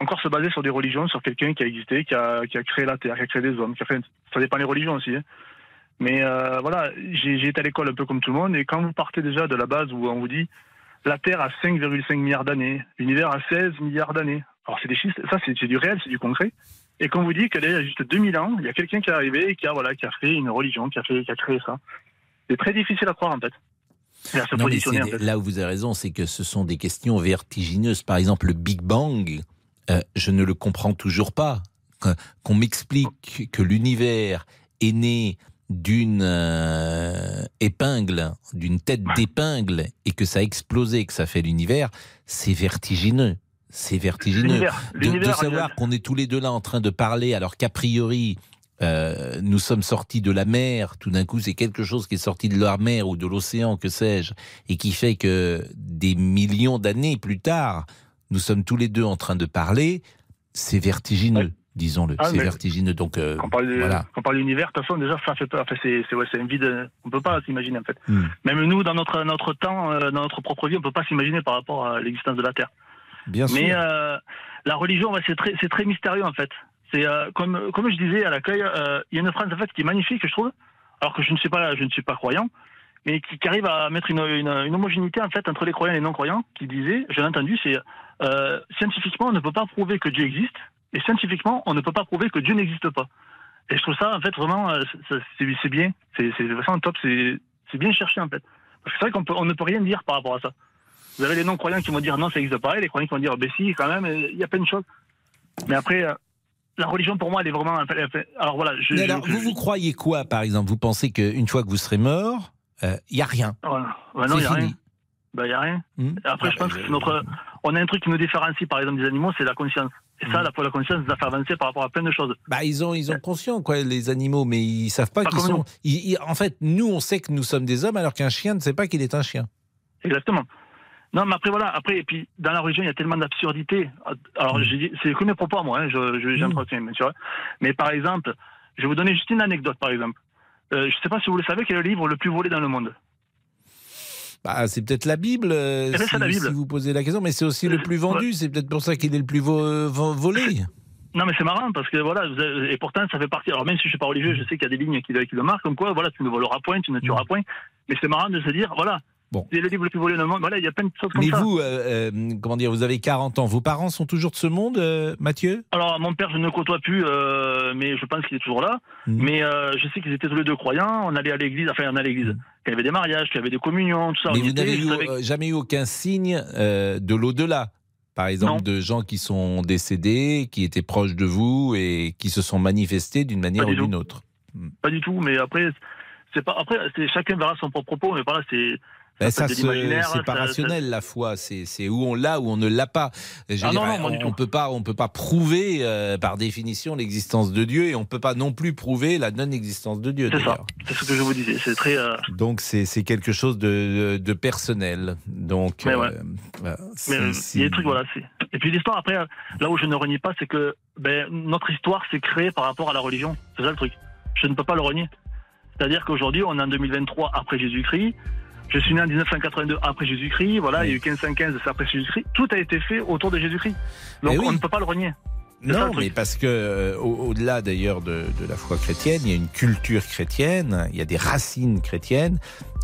encore se baser sur des religions, sur quelqu'un qui a existé, qui a, qui a créé la terre, qui a créé des hommes, qui a fait. Ça dépend des religions aussi. hein. Mais euh, voilà, j'ai été à l'école un peu comme tout le monde, et quand vous partez déjà de la base où on vous dit la Terre a 5,5 milliards d'années, l'univers a 16 milliards d'années. Alors c'est des ça c'est c'est du réel, c'est du concret. Et qu'on vous dit qu'il y a juste 2000 ans, il y a quelqu'un qui est arrivé et qui a voilà, qui a fait une religion, qui a fait, qui a créé ça. C'est très difficile à croire en fait. Et à se Non, mais positionner en c'est- fait. là où vous avez raison, c'est que ce sont des questions vertigineuses. Par exemple, le Big Bang, euh, je ne le comprends toujours pas. Qu'on- m'explique que l'univers est né d'une euh, épingle, d'une tête d'épingle, et que ça a explosé, que ça fait l'univers, c'est vertigineux. C'est vertigineux. De, savoir qu'on est tous les deux là en train de parler, alors qu'a priori, euh, nous sommes sortis de la mer, tout d'un coup c'est quelque chose qui est sorti de la mer ou de l'océan, que sais-je, et qui fait que des millions d'années plus tard, nous sommes tous les deux en train de parler, c'est vertigineux, disons-le, Ah, c'est vertigineux. Donc euh, Quand on parle, de- voilà. quand on parle d'univers, de toute façon, déjà, ça fait peur. Enfin, c'est, c'est, ouais, c'est un vide. On peut pas s'imaginer, en fait. Hmm. Même nous, dans notre, notre temps, euh, dans notre propre vie, on peut pas s'imaginer par rapport à l'existence de la Terre. Bien sûr. Mais euh, la religion, ouais, c'est très, c'est très mystérieux, en fait. C'est euh, comme, comme je disais à l'accueil, euh, il y a une phrase, en fait, qui est magnifique, je trouve. Alors que je ne suis pas, je ne suis pas croyant, mais qui, qui arrive à mettre une, une, une homogénéité, en fait, entre les croyants et les non-croyants, qui disait, je l'ai entendu, c'est euh, scientifiquement, on ne peut pas prouver que Dieu existe, et scientifiquement, on ne peut pas prouver que Dieu n'existe pas. Et je trouve ça, en fait, vraiment, euh, c'est- bien. C'est vraiment top. C'est bien cherché, en fait. Parce que c'est vrai qu'on on ne peut rien dire par rapport à ça. Vous avez les non-croyants qui vont dire non, ça n'existe pas, et les croyants qui vont dire, ben si, quand même, il y a plein de choses. Mais après, euh, la religion, pour moi, elle est vraiment. Alors voilà, je- alors, je- vous, vous croyez quoi, par exemple? Vous pensez qu'une fois que vous serez mort, il n'y a rien Voilà. Ouais, non, il n'y a rien. Ben, a rien. Hmm Après, je pense que c'est notre. On a un truc qui nous différencie, par exemple, des animaux, c'est la conscience. Et ça, la, la conscience nous a fait avancer par rapport à plein de choses. Bah, ils ont, ils ont conscience, quoi, les animaux, mais ils savent pas Pas qu'ils sont. nous. ils- ils- en fait, nous, on sait que nous sommes des hommes, alors qu'un chien ne sait pas qu'il est un chien. Exactement. Non, mais après, voilà, après, et puis, dans la religion, il y a tellement d'absurdités. Alors, Mm. j'ai dit- c'est que mes propos moi, hein, je, je, j'entretiens, bien sûr. Mais par exemple, je vais vous donner juste une anecdote, par exemple. Euh, je ne sais pas si vous le savez, quel est le livre le plus volé dans le monde Bah, c'est peut-être la Bible, euh, Eh ben, si, c'est la Bible. si vous posez la question, mais c'est aussi le plus vendu. C'est peut-être pour ça qu'il est le plus vo- vo- volé. [LAUGHS] Non, mais c'est marrant parce que voilà, vous avez- et pourtant ça fait partie. Alors même si je suis pas religieux, je sais qu'il y a des lignes qui, le- qui le marquent, comme quoi, voilà, tu ne voleras point, tu ne tueras point. Mais c'est marrant de se dire, voilà, Mm. Bon. c'est le livre le plus volé monde. Voilà, il y a plein de choses comme Mais ça. vous, euh, euh, comment dire, vous avez 40 ans. Vos parents sont toujours de ce monde, euh, Mathieu? Alors mon père, je ne le côtoie plus, mais je pense qu'il est toujours là. Mhm. Mais je sais qu'ils étaient tous les deux croyants. On allait à l'église, enfin on allait à l'église. Il y avait des mariages, il y avait des communions, tout ça. Mais vous n'avez jamais eu aucun signe de l'au-delà Par exemple, Non. de gens qui sont décédés, qui étaient proches de vous et qui se sont manifestés d'une manière ou d'une autre. Pas du tout, mais après, C'est pas après, chacun verra son propre propos, mais voilà, c'est Ben, ça c'est pas ça- rationnel la foi. C'est c'est où on l'a ou on ne l'a pas. Ah non, non, on, on peut pas, on peut pas prouver euh, par définition l'existence de Dieu et on peut pas non plus prouver la non-existence de Dieu. C'est ça. C'est ce que je vous disais. C'est très. euh, Donc c'est c'est quelque chose de, de personnel. Donc Mais ouais. euh, Mais il y a des trucs, voilà. Et puis l'histoire, après, là où je ne renie pas, c'est que ben, notre histoire s'est créée par rapport à la religion. C'est ça le truc. Je ne peux pas le renier. C'est-à-dire qu'aujourd'hui, on est en 2023 après Jésus-Christ. Je suis né en 1982 après Jésus-Christ. Voilà, il y a eu 1515, c'est après Jésus-Christ. Tout a été fait autour de Jésus-Christ. Donc Eh oui. on ne peut pas le renier. Non, mais parce que euh, au- au-delà d'ailleurs de, de la foi chrétienne, il y a une culture chrétienne, il y a des racines chrétiennes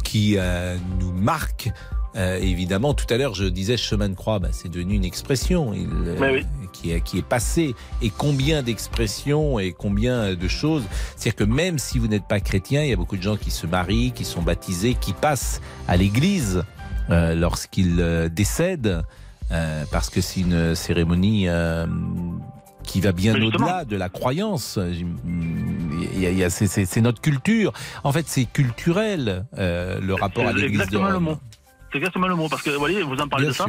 qui euh, nous marquent. Euh, évidemment, tout à l'heure, je disais chemin de croix, bah, c'est devenu une expression il, euh, oui. qui, est, qui est passée. Et combien d'expressions et combien de choses. C'est-à-dire que même si vous n'êtes pas chrétien, il y a beaucoup de gens qui se marient, qui sont baptisés, qui passent à l'église euh, lorsqu'ils euh, décèdent, euh, parce que c'est une cérémonie euh, qui va bien au-delà de la croyance. Il y a- il y a- c'est- notre culture. En fait, c'est culturel euh, le rapport à l'église de Rome. C'est exactement le mot. Parce que, vous voyez, vous en parlez Bien de ça.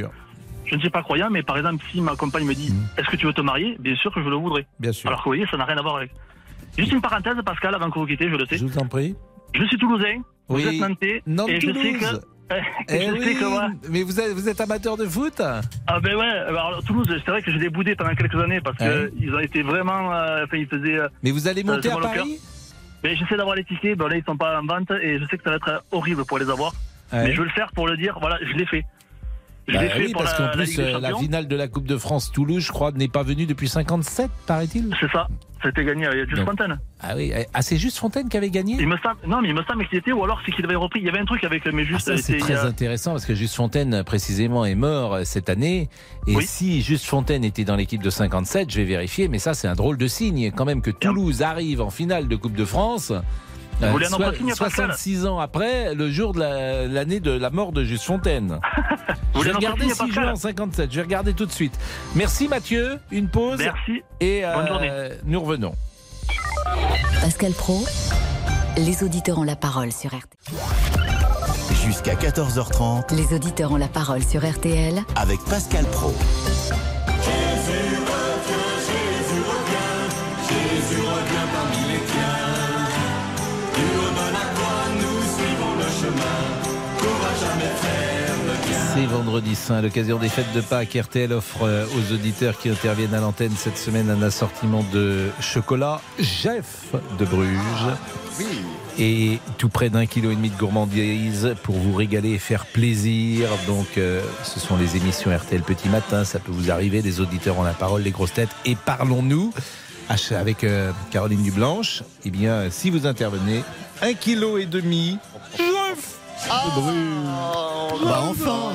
Je ne suis pas croyant, mais par exemple, si ma compagne me dit Est-ce que tu veux te marier? Bien sûr que je le voudrais. bien sûr. Alors que vous voyez, ça n'a rien à voir avec. Juste une parenthèse, Pascal, avant que vous quittez, je le sais. Je vous en prie. Je suis toulousain, Oui. vous êtes nantais, Nantes, et je sais que. [LAUGHS] Toulouse. je Eh sais oui, que moi. mais vous êtes, vous êtes amateur de foot? Ah ben ouais, alors Toulouse, c'est vrai que j'ai déboudé pendant quelques années parce Ouais. qu'ils ont été vraiment. euh, Enfin, ils faisaient. euh, Mais vous allez Ça, monter c'est à. Paris? mais j'essaie d'avoir les tickets, ben là ils sont pas en vente et je sais que ça va être horrible pour les avoir. Ouais. Mais je veux le faire pour le dire, voilà, je l'ai fait. Je Bah l'ai fait oui, pour parce qu'en plus, euh, la finale de la Coupe de France Toulouse, je crois, n'est pas venue depuis 57, paraît-il. C'est ça, ça a été gagné avec Juste Fontaine. Ah oui, ah, c'est juste Fontaine qui avait gagné? Il me semble, non mais il me semble qu'il était ou alors c'est qu'il avait repris. Il y avait un truc avec mais Ah, juste. ça, c'est c'était, très intéressant parce que Juste Fontaine, précisément, est mort euh, cette année. Et Oui. si Juste Fontaine était dans l'équipe de 57, je vais vérifier, mais ça, c'est un drôle de signe quand même que Toulouse arrive en finale de Coupe de France. Vous voulez un soi- autre signe, Pascal 66 ans après, le jour de la- l'année de la mort de Juste Fontaine. [LAUGHS] Vous je voulez vais regarder signe, 6 Pascal juin en 57. Je vais regarder tout de suite. Merci Mathieu. Une pause. Merci. Et euh, Bonne journée. nous revenons. Pascal Pro, les auditeurs ont la parole sur RTL. Jusqu'à 14h30 Les auditeurs ont la parole sur RTL avec Pascal Pro. C'est vendredi saint, à l'occasion des fêtes de Pâques. RTL offre euh, aux auditeurs qui interviennent à l'antenne cette semaine un assortiment de chocolat Jeff de Bruges. Et tout près d'un kilo et demi de gourmandise pour vous régaler et faire plaisir. Donc, euh, ce sont les émissions RTL Petit Matin. Ça peut vous arriver. Les auditeurs ont la parole, les grosses têtes. Et parlons-nous avec euh, Caroline Dublanche. Eh bien, si vous intervenez, un kilo et demi. Jeff Bruges. Bah enfin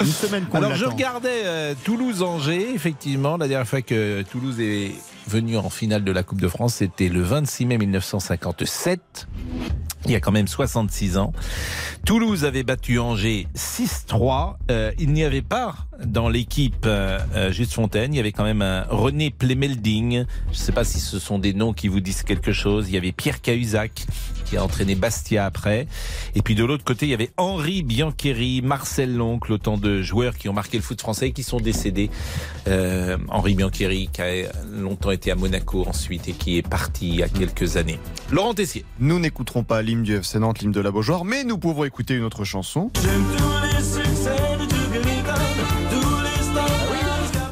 Une semaine Alors je regardais euh, Toulouse-Angers, effectivement, la dernière fois que Toulouse est venu en finale de la Coupe de France, c'était le 26 mai 1957. Il y a quand même 66 ans. Toulouse avait battu Angers 6-3. Euh, il n'y avait pas dans l'équipe euh, euh, Juste Fontaine, il y avait quand même un René Plemelding. Je ne sais pas si ce sont des noms qui vous disent quelque chose. Il y avait Pierre Cahuzac qui a entraîné Bastia après. Et puis de l'autre côté, il y avait Henri Biancheri, Marcel Loncle, autant de joueurs qui ont marqué le foot français et qui sont décédés. Euh, Henri Biancheri qui a longtemps été à Monaco ensuite et qui est parti il y a quelques années. Laurent Tessier. Nous n'écouterons pas l'hymne du FC Nantes, l'hymne de la Beaujoire, mais nous pouvons écouter une autre chanson.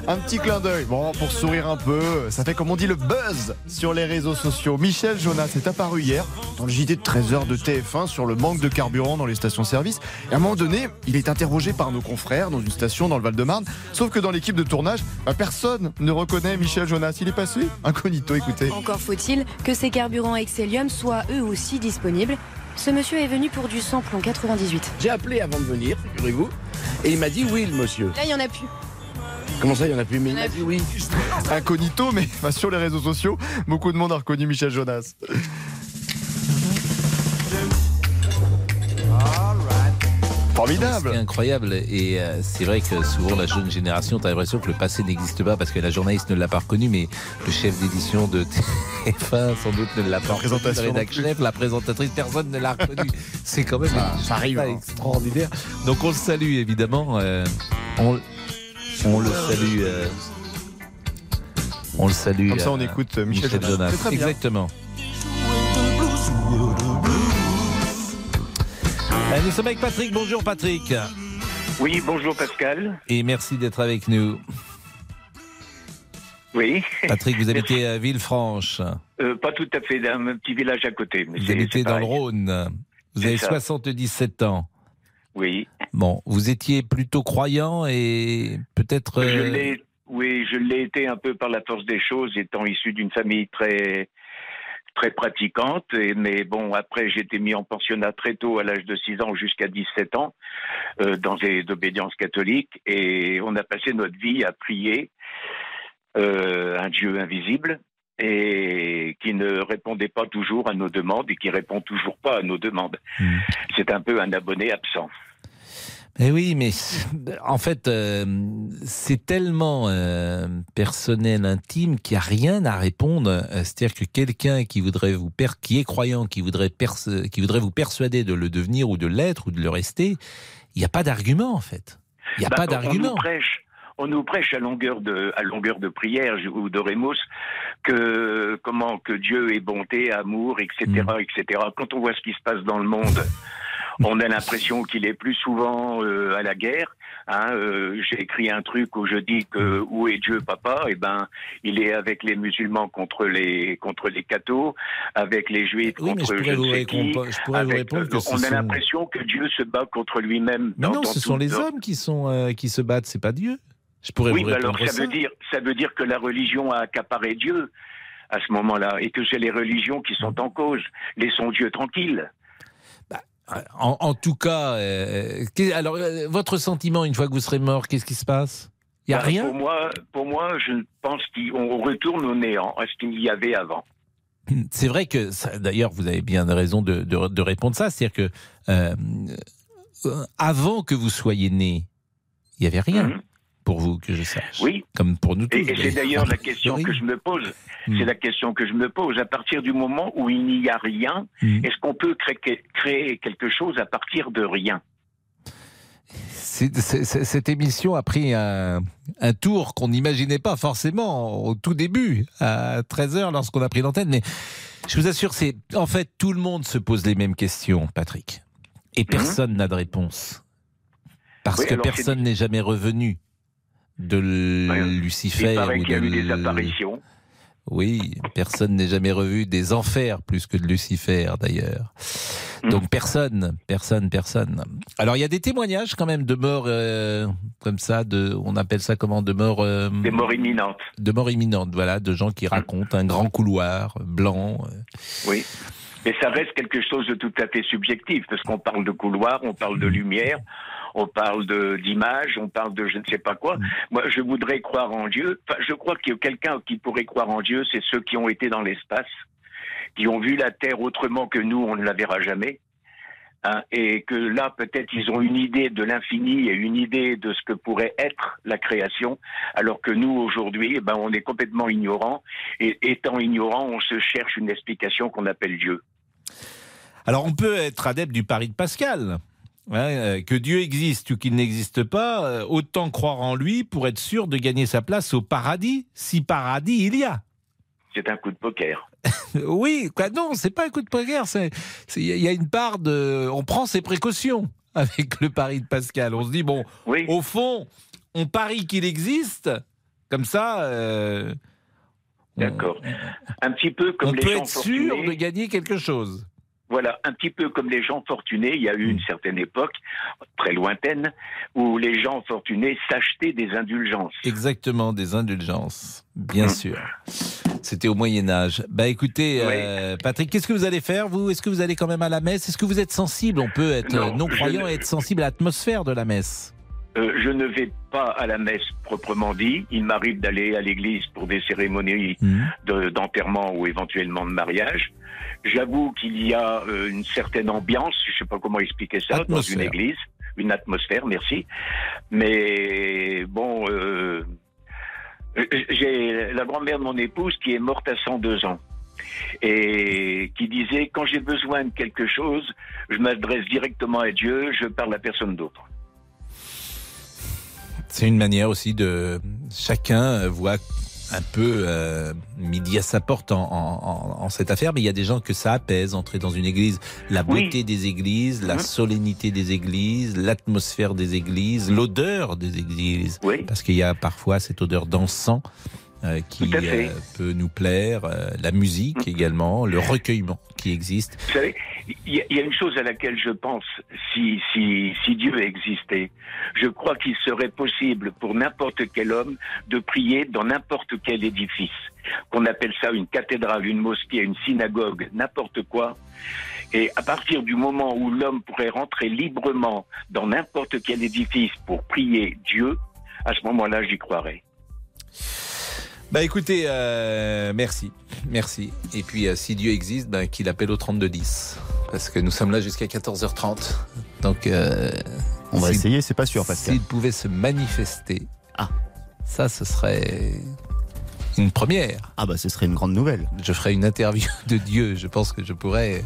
Un petit clin d'œil, bon, pour sourire un peu, ça fait comme on dit le buzz sur les réseaux sociaux. Michel Jonas est apparu hier dans le JT de 13h de TF1 sur le manque de carburant dans les stations-service. Et à un moment donné, il est interrogé par nos confrères dans une station dans le Val-de-Marne. Sauf que dans l'équipe de tournage, bah, personne ne reconnaît Michel Jonas. Il est passé incognito, écoutez. Encore faut-il que ces carburants Excellium soient eux aussi disponibles. Ce monsieur est venu pour du samplon 98. J'ai appelé avant de venir, figurez-vous, et il m'a dit oui, le monsieur. Là, il n'y en a plus. Comment ça, il y en a plus Mais il m'a dit oui. Incognito, mais bah, sur les réseaux sociaux, beaucoup de monde a reconnu Michel Jonas. Formidable. C'est incroyable. Et euh, c'est vrai que souvent, la jeune génération, tu as l'impression que le passé n'existe pas parce que la journaliste ne l'a pas reconnu, mais le chef d'édition de TF1, sans doute, ne l'a pas reconnu. chef, la présentatrice, personne ne l'a reconnu. C'est quand même ça arrive, pas hein. extraordinaire. Donc, on le salue, évidemment. euh, on, on le salue. euh, on le salue. Comme ça, on euh, écoute euh, Michel, Jonas. Exactement. Nous sommes avec Patrick. Bonjour Patrick. Oui, bonjour Pascal. Et merci d'être avec nous. Oui. Patrick, vous [LAUGHS] habitez à Villefranche. Euh, pas tout à fait, d'un petit village à côté. Mais Vous habitez dans le. Rhône. Vous avez ça. 77 ans. Oui. Bon, vous étiez plutôt croyant et peut-être. Je euh, l'ai, oui, je l'ai été un peu par la force des choses, étant issu d'une famille très très pratiquante. Et, mais bon, après, j'ai été mis en pensionnat très tôt, à l'âge de 6 ans jusqu'à 17 ans, euh, dans des obédiences catholiques. Et on a passé notre vie à prier euh, un Dieu invisible et qui ne répondait pas toujours à nos demandes et qui répond toujours pas à nos demandes. Hmm. C'est un peu un abonné absent. Eh oui, mais en fait, euh, c'est tellement euh, personnel, intime, qu'il n'y a rien à répondre. Euh, C'est-à-dire que quelqu'un qui voudrait vous per qui est croyant, qui voudrait qui voudrait vous persuader de le devenir ou de l'être ou de le rester, il n'y a pas d'argument en fait. Il n'y a Bah, pas on- On d'argument. nous prêche. On nous prêche à longueur de à longueur de prière je- ou de rémos que comment que Dieu est bonté, amour, etc., Mm. etc. Quand on voit ce qui se passe dans le monde, [LAUGHS] on a l'impression qu'il est plus souvent euh, à la guerre. Hein, euh, J'ai écrit un truc où je dis que où est Dieu, papa Eh ben, il est avec les musulmans contre les contre les cathos, avec les juifs Oui, je contre je vous ne sais qui. répondre- je pourrais vous répondre que euh, on a sont- l'impression que Dieu se bat contre lui-même. Mais non, ce tout- sont les dans- hommes qui sont euh, qui se battent, c'est pas Dieu. Je pourrais oui, vous alors ça, ça. veut dire ça veut dire que la religion a accaparé Dieu à ce moment-là et que c'est les religions qui sont en cause. Laissons Dieu tranquille. En, en tout cas, euh, alors euh, votre sentiment une fois que vous serez mort, qu'est-ce qui se passe? Il y a Bah, rien? Pour moi, pour moi, je pense qu'on retourne au néant, à ce qu'il y avait avant. C'est vrai que, d'ailleurs, vous avez bien raison de, de- de répondre ça. C'est-à-dire que euh, euh, avant que vous soyez né, il n'y avait rien pour vous que je sache. Mhm. Oui. Comme pour nous tous. Et, et c'est d'ailleurs la [LAUGHS] question que je me pose. Hmm. C'est la question que je me pose. À partir du moment où il n'y a rien, Hmm. est-ce qu'on peut créer, créer quelque chose à partir de rien? Cette émission a pris un, un tour qu'on n'imaginait pas forcément au tout début, à 13h lorsqu'on a pris l'antenne. Mais je vous assure, c'est en fait tout le monde se pose les mêmes questions, Patrick. Et personne n'a de réponse. Parce Mhm. Oui, que personne n'est jamais revenu de Lucifer. Il ou qu'il y a de eu des apparitions. Oui, personne n'est jamais revu des enfers plus que de Lucifer d'ailleurs. Hmm. Donc personne, personne, personne. Alors il y a des témoignages quand même de morts euh, comme ça, de, on appelle ça comment, de morts. euh, Des morts imminentes. De morts imminentes, voilà, de gens qui racontent un grand couloir blanc. euh. Oui. Mais ça reste quelque chose de tout à fait subjectif, parce qu'on parle de couloir, on parle de lumière, on parle d'image, on parle de je ne sais pas quoi. Moi, je voudrais croire en Dieu. Enfin, je crois qu'il y a quelqu'un qui pourrait croire en Dieu, c'est ceux qui ont été dans l'espace, qui ont vu la Terre autrement que nous, on ne la verra jamais. Hein, et que là, peut-être, ils ont une idée de l'infini et une idée de ce que pourrait être la création, alors que nous, aujourd'hui, eh ben, on est complètement ignorants. Et étant ignorants, on se cherche une explication qu'on appelle Dieu. Alors on peut être adepte du pari de Pascal. hein, euh, que Dieu existe ou qu'il n'existe pas, euh, autant croire en lui pour être sûr de gagner sa place au paradis, si paradis il y a. C'est un coup de poker. [LAUGHS] Oui, quoi, non, c'est pas un coup de poker. Il y a une part de. On prend ses précautions [LAUGHS] avec le pari de Pascal. On se dit, bon, au fond, on parie qu'il existe. Comme ça, euh, D'accord. Un petit peu comme on les peut gens être sûr de gagner quelque chose. Voilà, un petit peu comme les gens fortunés. Il y a eu une certaine époque, très lointaine, où les gens fortunés s'achetaient des indulgences. Exactement, des indulgences, bien sûr. C'était au Moyen Âge. Bah écoutez, euh, Patrick, qu'est-ce que vous allez faire vous? Est-ce que vous allez quand même à la messe? Est-ce que vous êtes sensible? On peut être Non, euh, non croyant ne- et être sensible à l'atmosphère de la messe. Euh, je ne vais pas à la messe proprement dit. Il m'arrive d'aller à l'église pour des cérémonies de- d'enterrement ou éventuellement de mariage. J'avoue qu'il y a euh, une certaine ambiance, je ne sais pas comment expliquer ça, dans une église. une atmosphère, merci. Mais bon, euh, j'ai la grand-mère de mon épouse qui est morte à 102 ans et qui disait quand j'ai besoin de quelque chose, je m'adresse directement à Dieu, je parle à personne d'autre. C'est une manière aussi de chacun voit un peu euh, midi à sa porte en, en- en- en cette affaire, mais il y a des gens que ça apaise, entrer dans une église, la Oui. beauté des églises, la Mhm. solennité des églises, l'atmosphère des églises, l'odeur des églises, parce qu'il y a parfois cette odeur d'encens euh, qui euh, peut nous plaire, euh, la musique également, le recueillement qui existe. Vous savez, il y, a- il y a une chose à laquelle je pense, si, si, si Dieu existait, je crois qu'il serait possible pour n'importe quel homme de prier dans n'importe quel édifice. Qu'on appelle ça une cathédrale, une mosquée, une synagogue, n'importe quoi. Et à partir du moment où l'homme pourrait rentrer librement dans n'importe quel édifice pour prier Dieu, à ce moment-là, j'y croirais. Bah écoutez, euh, merci, merci. Et puis euh, si Dieu existe, ben, qu'il appelle au 3210, parce que nous sommes là jusqu'à 14h30. Donc euh, On va essayer, c'est pas sûr, Pascal. S'il pouvait se manifester, ah, ça ce serait une première. Ah bah ce serait une grande nouvelle. Je ferai une interview [LAUGHS] de Dieu. Je pense que je pourrais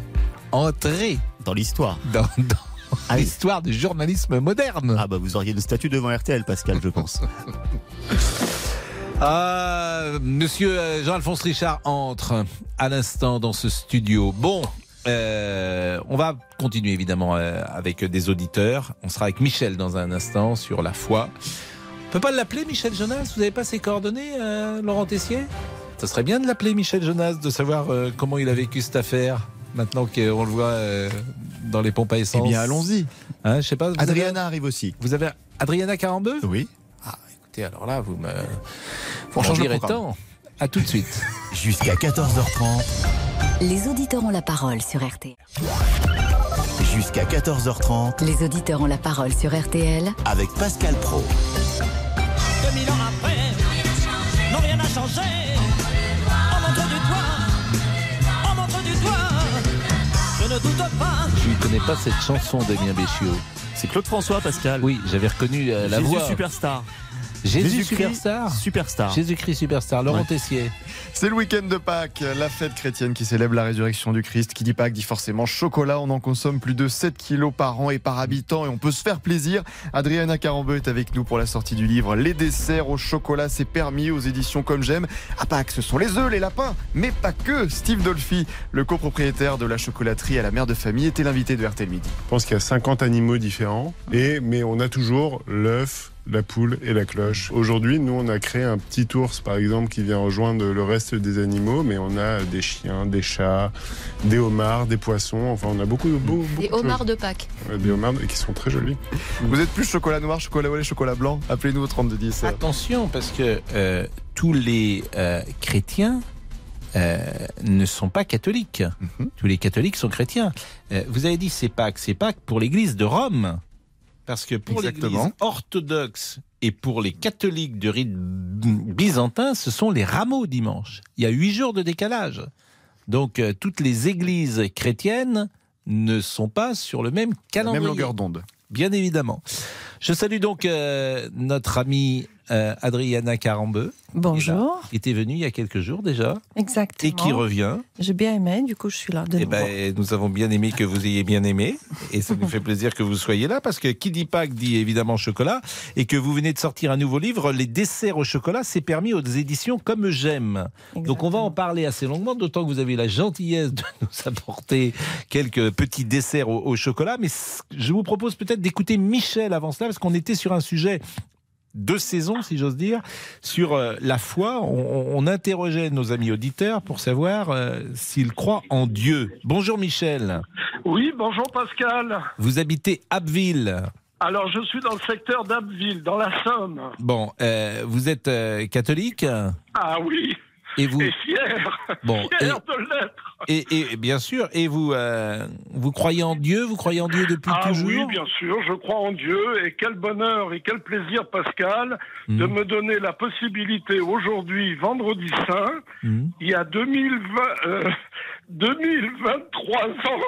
entrer Dans l'histoire. dans, dans l'histoire du journalisme moderne. Ah bah vous auriez le statut devant RTL, Pascal, je pense. [LAUGHS] Ah, monsieur euh, Jean-Alphonse Richard entre à l'instant dans ce studio. Bon, euh, on va continuer évidemment euh, avec des auditeurs. On sera avec Michel dans un instant sur la foi. On peut pas l'appeler Michel Jonas? Vous n'avez pas ses coordonnées, euh, Laurent Tessier? Ça serait bien de l'appeler Michel Jonas, de savoir comment il a vécu cette affaire. Maintenant qu'on le voit dans les pompes à essence. Eh bien, allons-y. Hein, je sais pas. Adriana arrive aussi. Vous avez Adriana Carambeu? Oui. Écoutez, alors là, vous me. On change le tant. À tout de suite. [LAUGHS] Jusqu'à 14h30. Les auditeurs ont la parole sur RTL. Jusqu'à 14h30 Les auditeurs ont la parole sur RTL avec Pascal Pro. 2000 ans après, non rien n'a changé. On montre du doigt, on montre du doigt. Je ne doute pas. Je ne connais pas cette chanson d'Emien Béchiot. C'est Claude François, Pascal. Oui, j'avais reconnu euh, la Jésus voix. Superstar. Jésus Jésus-Christ Superstar. Superstar. Jésus-Christ Superstar. Laurent Ouais. Tessier. C'est le week-end de Pâques, la fête chrétienne qui célèbre la résurrection du Christ. Qui dit Pâques dit forcément chocolat. On en consomme plus de 7 kilos par an et par habitant et on peut se faire plaisir. Adriana Carambeu est avec nous pour la sortie du livre Les desserts au chocolat, c'est permis aux éditions Comme J'aime. À Pâques, ce sont les œufs, les lapins, mais pas que. Steve Dolphy, le copropriétaire de la chocolaterie à la mère de famille, était l'invité de RTL Midi. Je pense qu'il y a 50 animaux différents, et, mais on a toujours l'œuf, la poule et la cloche. Aujourd'hui, nous, on a créé un petit ours, par exemple, qui vient rejoindre le reste des animaux, mais on a des chiens, des chats, des homards, des poissons, enfin, on a beaucoup, beaucoup, beaucoup Des de homards de Pâques. Des homards qui sont très jolis. Vous êtes plus chocolat noir, chocolat au lait, chocolat blanc? Appelez-nous au 3210. Attention, parce que euh, tous les euh, chrétiens euh, ne sont pas catholiques. Mhm. Tous les catholiques sont chrétiens. Euh, vous avez dit c'est Pâques, c'est Pâques pour l'Église de Rome. Parce que pour l'Église orthodoxe et pour les catholiques de rite byzantin, ce sont les rameaux dimanche. Il y a huit jours de décalage. Donc euh, toutes les églises chrétiennes ne sont pas sur le même La calendrier. même longueur d'onde. Bien évidemment. Je salue donc euh, notre amie euh, Adriana Carambeu. Bonjour. Qui était venue il y a quelques jours déjà. Exactement. Et qui revient. J'ai bien aimé, du coup je suis là de Eh nouveau. ben, nous avons bien aimé que vous ayez bien aimé. Et ça nous fait plaisir que vous soyez là parce que qui dit Pâques dit évidemment chocolat. Et que vous venez de sortir un nouveau livre, Les desserts au chocolat, c'est permis aux éditions Comme J'aime. Donc on va en parler assez longuement, d'autant que vous avez la gentillesse de [LAUGHS] nous apporter quelques petits desserts au, au chocolat. Mais je vous propose peut-être d'écouter Michel avant cela parce qu'on était sur un sujet de saison, si j'ose dire, sur euh, la foi. On, on interrogeait nos amis auditeurs pour savoir euh, s'ils croient en Dieu. Bonjour Michel. Oui, bonjour Pascal. Vous habitez Abbeville. Alors, je suis dans le secteur d'Abbeville, dans la Somme. Bon, euh, vous êtes euh, catholique? Ah oui. Et vous? Et fier. Bon, fier de l'être. Et, et bien sûr, et vous, euh, vous croyez en Dieu Vous croyez en Dieu depuis Ah toujours oui, bien sûr, je crois en Dieu. Et quel bonheur et quel plaisir, Pascal, de Hmm. me donner la possibilité aujourd'hui, vendredi saint, Hmm. il y a 2020, euh, 2023 ans,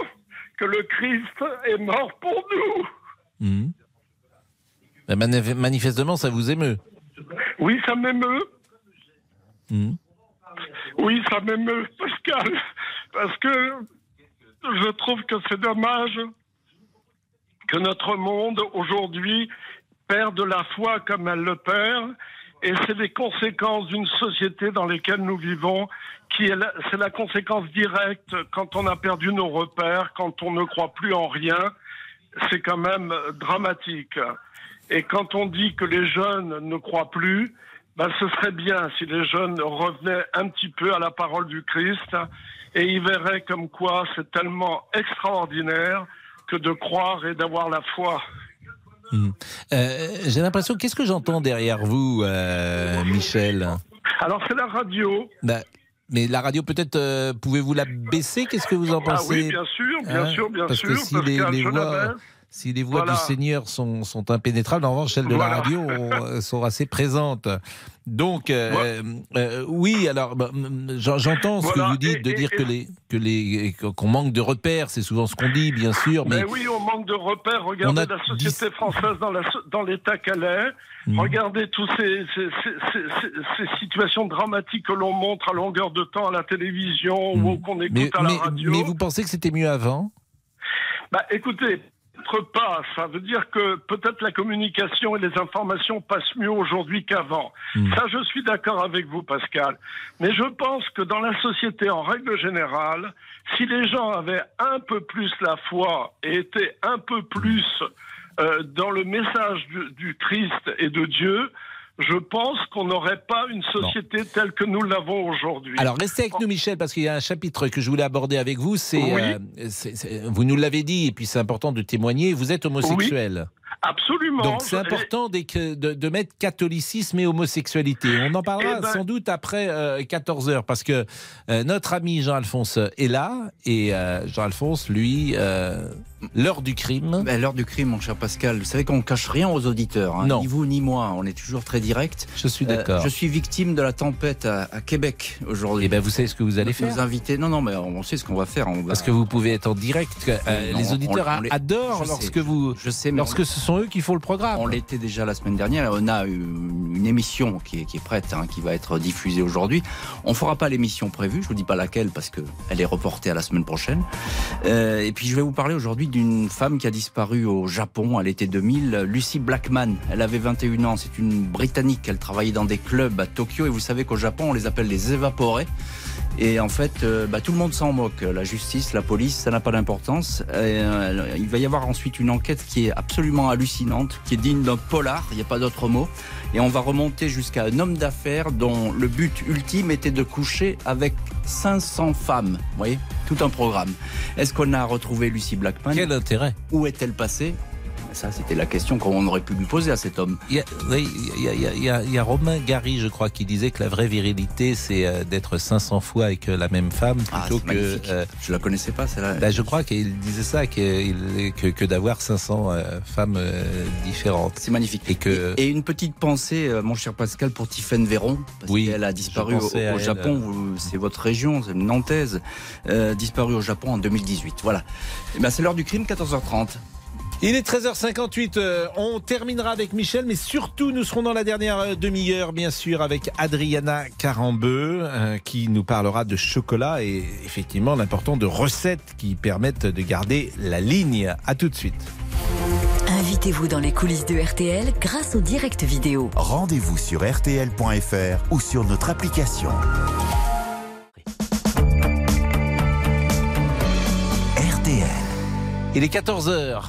que le Christ est mort pour nous. Hmm. Ben, manif- manifestement, ça vous émeut. Oui, ça m'émeut. Oui, ça m'émeut, Pascal. Parce que je trouve que c'est dommage que notre monde aujourd'hui perde la foi comme elle le perd. Et c'est les conséquences d'une société dans laquelle nous vivons qui est la, c'est la conséquence directe quand on a perdu nos repères, quand on ne croit plus en rien. C'est quand même dramatique. Et quand on dit que les jeunes ne croient plus, ben, ce serait bien si les jeunes revenaient un petit peu à la parole du Christ et ils verraient comme quoi c'est tellement extraordinaire que de croire et d'avoir la foi. Euh, J'ai l'impression, qu'est-ce que j'entends derrière vous, euh, Michel? Alors c'est la radio. Bah, mais la radio, peut-être, euh, pouvez-vous la baisser? Qu'est-ce que vous en Ah pensez? oui, bien sûr, bien Hein? sûr, bien Parce que sûr. si Pascal, les, voix. Si les voix Voilà. du Seigneur sont, sont impénétrables, en revanche, celles de Voilà. la radio ont- [LAUGHS] sont assez présentes. Donc, euh, euh, oui, alors, bah, j'en- j'entends ce Voilà, que vous dites, et- de et- dire et- que les que les qu'on manque de repères, c'est souvent ce qu'on dit, bien sûr, mais Mais oui, on manque de repères. Regardez la société française dans la so- dans l'état qu'elle est. Mhm. Regardez toutes ces, ces, ces, ces- ces- ces situations dramatiques que l'on montre à longueur de temps à la télévision ou qu'on écoute mais, à la mais- radio. mais vous pensez que c'était mieux avant? Bah, écoutez, peut-être pas. Ça veut dire que peut-être la communication et les informations passent mieux aujourd'hui qu'avant. Hmm. Ça, je suis d'accord avec vous, Pascal. Mais je pense que dans la société, en règle générale, si les gens avaient un peu plus la foi et étaient un peu plus euh, dans le message du, du Christ et de Dieu, je pense qu'on n'aurait pas une société telle que nous l'avons aujourd'hui. Alors restez avec nous Michel parce qu'il y a un chapitre que je voulais aborder avec vous. C'est Oui. euh, vous nous l'avez dit et puis c'est important de témoigner. Vous êtes homosexuel. Absolument. Donc c'est important de, de mettre catholicisme et homosexualité. On en parlera Eh ben- sans doute après 14 heures parce que euh, notre ami Jean-Alphonse est là et euh, Jean-Alphonse, lui, euh, l'heure du crime. Ben, L'heure du crime, mon cher Pascal. Vous savez qu'on ne cache rien aux auditeurs. hein. Non. Ni vous ni moi. On est toujours très direct. Je suis d'accord. je suis victime de la tempête à, à Québec aujourd'hui. Et ben vous savez ce que vous allez faire invités. Non, non, mais on sait ce qu'on va faire. On va- Parce que vous pouvez être en direct. euh, Non, les on- auditeurs on les- adorent je lorsque sais. vous, Je sais, mais lorsque on- ce sont eux qui font le programme. On l'était déjà la semaine dernière. On a une, une émission qui est, qui est prête, hein, qui va être diffusée aujourd'hui. On fera pas l'émission prévue. Je vous dis pas laquelle parce que elle est reportée à la semaine prochaine. Euh, et puis je vais vous parler aujourd'hui d'une femme qui a disparu au Japon à l'été 2000, Lucy Blackman. Elle avait 21 ans. C'est une Britannique. Elle travaillait dans des clubs à Tokyo. Et vous savez qu'au Japon, on les appelle les évaporés. Et en fait, euh, bah, tout le monde s'en moque. La justice, la police, ça n'a pas d'importance. Euh, il va y avoir ensuite une enquête qui est absolument hallucinante, qui est digne d'un polar, il n'y a pas d'autre mot. Et on va remonter jusqu'à un homme d'affaires dont le but ultime était de coucher avec 500 femmes. Vous voyez Tout un programme. Est-ce qu'on a retrouvé Lucy Blackman? Quel intérêt? Où est-elle passée? Ça, c'était la question qu'on aurait pu lui poser à cet homme. Il y a, oui, il y a- il y a- il y a- il y a Romain Gary, je crois, qui disait que la vraie virilité, c'est euh, d'être 500 fois avec euh, la même femme Ah, plutôt que. magnifique. Je la connaissais pas, celle-là. Bah, je crois qu'il disait ça, que, que d'avoir 500 euh, femmes euh, différentes. C'est magnifique. Et que. Et une petite pensée, euh, mon cher Pascal, pour Tiffaine Véron, parce Oui, qu'elle a disparu au, au. Japon. C'est votre région, c'est une nantaise, euh, disparue au Japon en 2018. Voilà. Et ben, c'est l'heure du crime, 14h30. Il est 13h58, euh, on terminera avec Michel, mais surtout nous serons dans la dernière euh, demi-heure, bien sûr, avec Adriana Carambeu, euh, qui nous parlera de chocolat et effectivement l'important de recettes qui permettent de garder la ligne. À tout de suite. Invitez-vous dans les coulisses de RTL grâce au direct vidéo. Rendez-vous sur RTL.fr ou sur notre application. RTL. Il est 14h.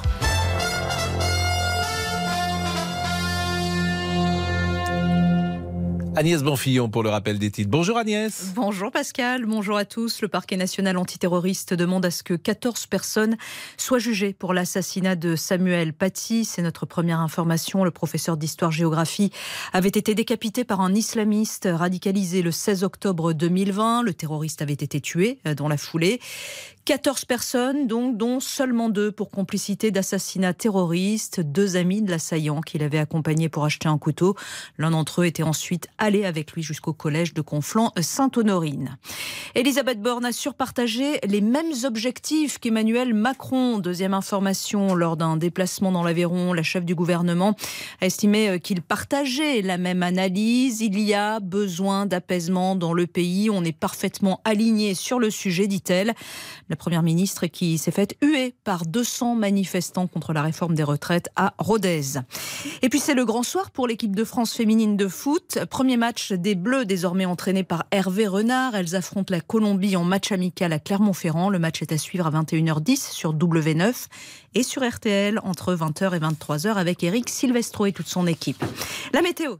Agnès Bonfillon pour le rappel des titres. Bonjour Agnès. Bonjour Pascal, bonjour à tous. Le parquet national antiterroriste demande à ce que 14 personnes soient jugées pour l'assassinat de Samuel Paty. C'est notre première information. Le professeur d'histoire-géographie avait été décapité par un islamiste radicalisé le 16 octobre 2020. Le terroriste avait été tué euh, dans la foulée. 14 personnes, donc, dont seulement deux pour complicité d'assassinat terroriste, deux amis de l'assaillant qui l'avait accompagné pour acheter un couteau. L'un d'entre eux était ensuite avec lui jusqu'au collège de Conflans-Sainte-Honorine. Elisabeth Borne a surpartagé les mêmes objectifs qu'Emmanuel Macron. Deuxième information, lors d'un déplacement dans l'Aveyron, la chef du gouvernement a estimé euh, qu'il partageait la même analyse. Il y a besoin d'apaisement dans le pays. On est parfaitement aligné sur le sujet, dit-elle. La première ministre qui s'est faite huer par 200 manifestants contre la réforme des retraites à Rodez. Et puis c'est le grand soir pour l'équipe de France féminine de foot. Match des Bleus désormais entraînés par Hervé Renard. Elles affrontent la Colombie en match amical à Clermont-Ferrand. Le match est à suivre à 21h10 sur W9 et sur RTL entre 20h et 23h avec Eric Silvestro et toute son équipe. La météo.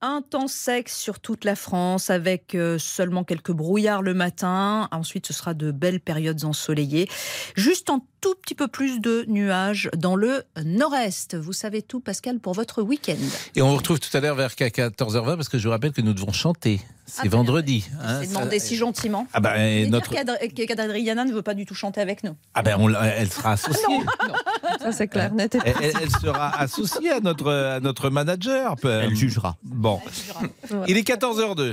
Un temps sec sur toute la France avec euh, seulement quelques brouillards le matin. Ensuite, ce sera de belles périodes ensoleillées. Juste un tout petit peu plus de nuages dans le nord-est. Vous savez tout, Pascal, pour votre week-end. Et on vous retrouve tout à l'heure vers 14h20 parce que je vous rappelle que nous devons chanter. C'est Ah, vendredi. hein, C'est ça- demandé si gentiment. Ah bah, et Et notre- qu'Adriana ne veut pas du tout chanter avec nous. Ah ben, on l'a- elle sera associée. Ça, c'est clair. net et Elle, elle- elle sera associée à notre, à notre manager. Elle jugera. Bon. Il est 14h02.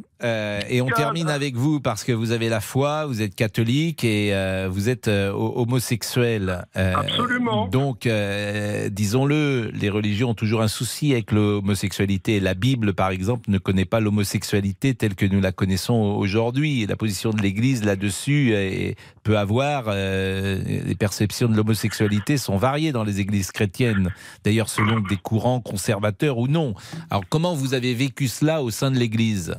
euh, et on termine avec vous parce que vous avez la foi, vous êtes catholique et euh, vous êtes euh, ho- homosexuel. Absolument. Donc, disons-le, les religions ont toujours un souci avec l'homosexualité. La Bible, par exemple, ne connaît pas l'homosexualité telle que nous la connaissons aujourd'hui. La position de l'Église là-dessus peut avoir... les perceptions de l'homosexualité sont variées dans les églises chrétiennes, d'ailleurs selon des courants conservateurs ou non. Alors, comment vous avez vécu cela au sein de l'Église?